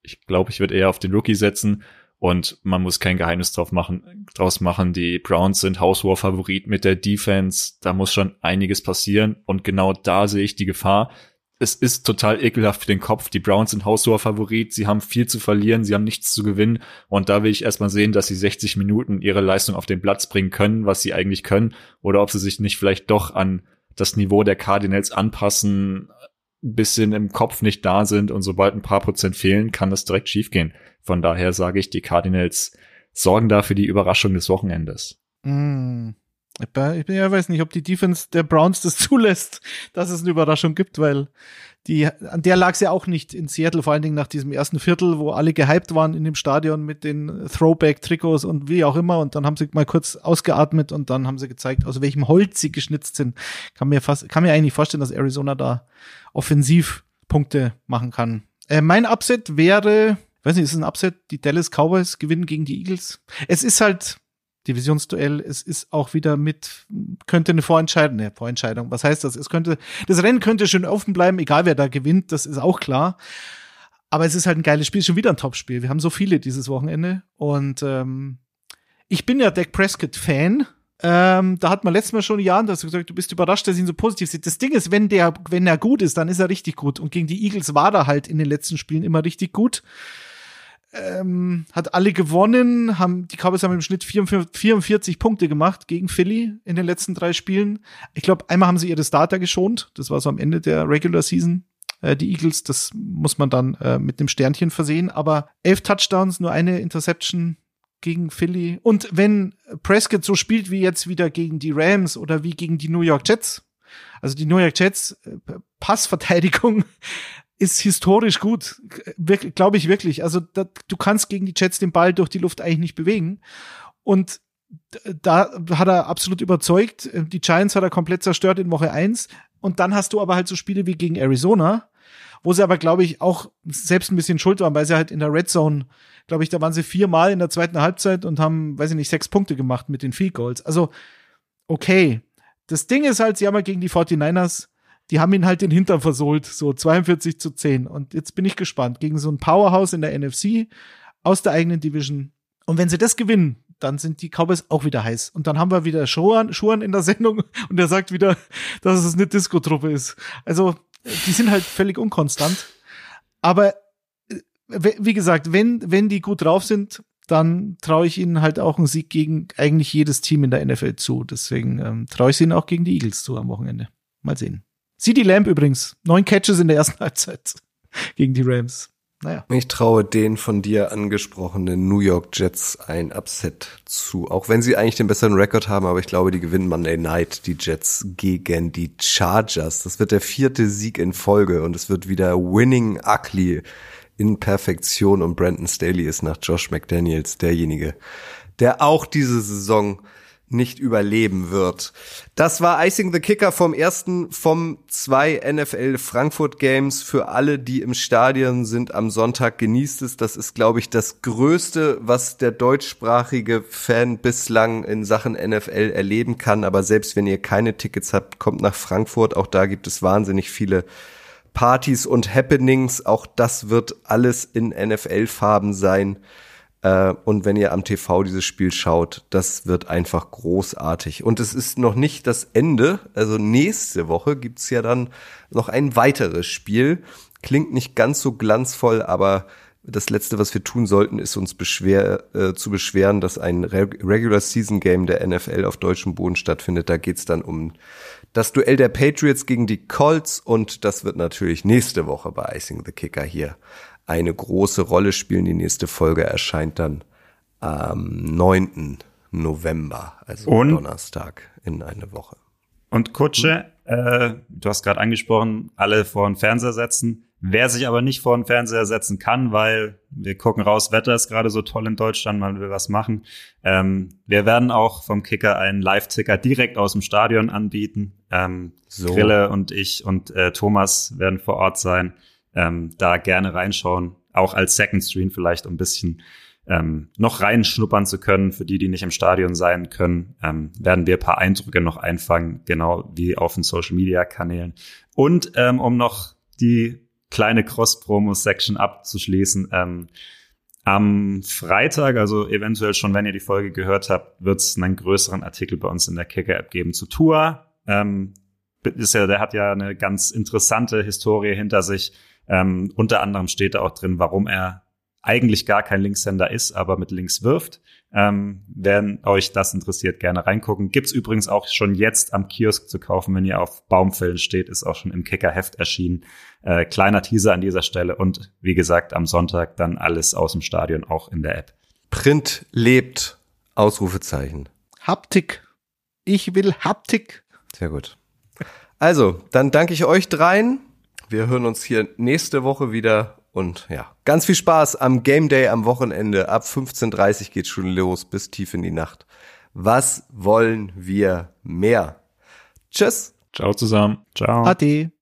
G: Ich glaube, ich würde eher auf den Rookie setzen. Und man muss kein Geheimnis drauf machen, draus machen. Die Browns sind Hauswar-Favorit mit der Defense. Da muss schon einiges passieren. Und genau da sehe ich die Gefahr. Es ist total ekelhaft für den Kopf. Die Browns sind Hauswar-Favorit. Sie haben viel zu verlieren. Sie haben nichts zu gewinnen. Und da will ich erstmal sehen, dass sie 60 Minuten ihre Leistung auf den Platz bringen können, was sie eigentlich können. Oder ob sie sich nicht vielleicht doch an das Niveau der Cardinals anpassen, bisschen im Kopf nicht da sind und sobald ein paar Prozent fehlen, kann das direkt schiefgehen. Von daher sage ich, die Cardinals sorgen da für die Überraschung des Wochenendes.
E: Mm. Ich weiß nicht, ob die Defense der Browns das zulässt, dass es eine Überraschung gibt, weil die, an der lag es ja auch nicht in Seattle, vor allen Dingen nach diesem ersten Viertel, wo alle gehypt waren in dem Stadion mit den Throwback-Trikots und wie auch immer. Und dann haben sie mal kurz ausgeatmet und dann haben sie gezeigt, aus welchem Holz sie geschnitzt sind. Kann mir fast, kann mir eigentlich vorstellen, dass Arizona da offensiv Punkte machen kann. Äh, mein Upset wäre, weiß nicht, ist es ein Upset? Die Dallas Cowboys gewinnen gegen die Eagles. Es ist halt Divisionsduell, es ist auch wieder mit, könnte eine Vorentscheidung, ne, Vorentscheidung. Was heißt das? Es könnte, das Rennen könnte schön offen bleiben, egal wer da gewinnt, das ist auch klar. Aber es ist halt ein geiles Spiel, schon wieder ein Topspiel. Wir haben so viele dieses Wochenende und ähm, ich bin ja Dak Prescott Fan. Ähm, da hat man letztes Mal schon Jahren, da hast du gesagt, du bist überrascht, dass ihn so positiv sieht. Das Ding ist, wenn der, wenn er gut ist, dann ist er richtig gut. Und gegen die Eagles war er halt in den letzten Spielen immer richtig gut ähm, hat alle gewonnen, haben die Cowboys haben im Schnitt 44, 44 Punkte gemacht gegen Philly in den letzten drei Spielen. Ich glaube, einmal haben sie ihre Starter geschont, das war so am Ende der Regular Season. Äh, die Eagles, das muss man dann äh, mit einem Sternchen versehen, aber elf Touchdowns, nur eine Interception gegen Philly. Und wenn Prescott so spielt wie jetzt wieder gegen die Rams oder wie gegen die New York Jets, also die New York Jets äh, Passverteidigung ist historisch gut, glaube ich wirklich. Also da, du kannst gegen die Jets den Ball durch die Luft eigentlich nicht bewegen. Und da hat er absolut überzeugt. Die Giants hat er komplett zerstört in Woche eins. Und dann hast du aber halt so Spiele wie gegen Arizona, wo sie aber, glaube ich, auch selbst ein bisschen schuld waren, weil sie halt in der Red Zone, glaube ich, da waren sie viermal in der zweiten Halbzeit und haben, weiß ich nicht, sechs Punkte gemacht mit den Field Goals. Also, okay. Das Ding ist halt, sie haben halt gegen die 49ers die haben ihn halt den Hintern versohlt, so 42 zu 10. Und jetzt bin ich gespannt, gegen so ein Powerhouse in der NFC aus der eigenen Division. Und wenn sie das gewinnen, dann sind die Cowboys auch wieder heiß. Und dann haben wir wieder Schuhan, Schuhan in der Sendung und der sagt wieder, dass es eine Disco-Truppe ist. Also, die sind halt völlig unkonstant. Aber äh, wie gesagt, wenn, wenn die gut drauf sind, dann traue ich ihnen halt auch einen Sieg gegen eigentlich jedes Team in der NFL zu. Deswegen ähm, traue ich ihnen auch gegen die Eagles zu am Wochenende. Mal sehen. CD Lamb übrigens. Neun Catches in der ersten Halbzeit gegen die Rams. Naja.
D: Ich traue den von dir angesprochenen New York Jets ein Upset zu. Auch wenn sie eigentlich den besseren Rekord haben, aber ich glaube, die gewinnen Monday Night, die Jets gegen die Chargers. Das wird der vierte Sieg in Folge und es wird wieder Winning Ugly in Perfektion und Brandon Staley ist nach Josh McDaniels derjenige, der auch diese Saison nicht überleben wird. Das war Icing the Kicker vom ersten vom zwei NFL Frankfurt Games. Für alle, die im Stadion sind am Sonntag, genießt es. Das ist, glaube ich, das Größte, was der deutschsprachige Fan bislang in Sachen NFL erleben kann. Aber selbst wenn ihr keine Tickets habt, kommt nach Frankfurt. Auch da gibt es wahnsinnig viele Partys und Happenings. Auch das wird alles in NFL-Farben sein. Äh, und wenn ihr am TV dieses Spiel schaut, das wird einfach großartig. Und es ist noch nicht das Ende. Also nächste Woche gibt's ja dann noch ein weiteres Spiel. Klingt nicht ganz so glanzvoll, aber das letzte, was wir tun sollten, ist uns beschwer, äh, zu beschweren, dass ein Re Regular Season Game der NFL auf deutschem Boden stattfindet. Da geht's dann um das Duell der Patriots gegen die Colts und das wird natürlich nächste Woche bei Icing the Kicker hier eine große Rolle spielen. Die nächste Folge erscheint dann am 9. November, also und, Donnerstag in eine Woche.
F: Und Kutsche, äh, du hast gerade angesprochen, alle vor den Fernseher setzen. Wer sich aber nicht vor den Fernseher setzen kann, weil wir gucken raus, Wetter ist gerade so toll in Deutschland, man will was machen. Ähm, wir werden auch vom Kicker einen Live-Ticker direkt aus dem Stadion anbieten. Ähm, so. Grille und ich und äh, Thomas werden vor Ort sein ähm, da gerne reinschauen, auch als Second Screen vielleicht, um ein bisschen ähm, noch reinschnuppern zu können. Für die, die nicht im Stadion sein können, ähm, werden wir ein paar Eindrücke noch einfangen, genau wie auf den Social Media Kanälen. Und ähm, um noch die kleine Cross-Promo-Section abzuschließen, ähm, am Freitag, also eventuell schon, wenn ihr die Folge gehört habt, wird es einen größeren Artikel bei uns in der Kicker-App geben zu Tour. Ähm, ist ja, der hat ja eine ganz interessante Historie hinter sich. Ähm, unter anderem steht da auch drin, warum er eigentlich gar kein Linkshänder ist, aber mit links wirft. Ähm, wenn euch das interessiert, gerne reingucken. Gibt's übrigens auch schon jetzt am Kiosk zu kaufen, wenn ihr auf Baumfällen steht, ist auch schon im Kickerheft erschienen. Äh, kleiner Teaser an dieser Stelle und wie gesagt, am Sonntag dann alles aus dem Stadion auch in der App.
D: Print lebt. Ausrufezeichen.
E: Haptik. Ich will Haptik.
D: Sehr gut. Also, dann danke ich euch dreien. Wir hören uns hier nächste Woche wieder und ja, ganz viel Spaß am Game Day am Wochenende. Ab 15.30 Uhr geht schon los bis tief in die Nacht. Was wollen wir mehr? Tschüss.
G: Ciao zusammen.
F: Ciao.
E: Ade.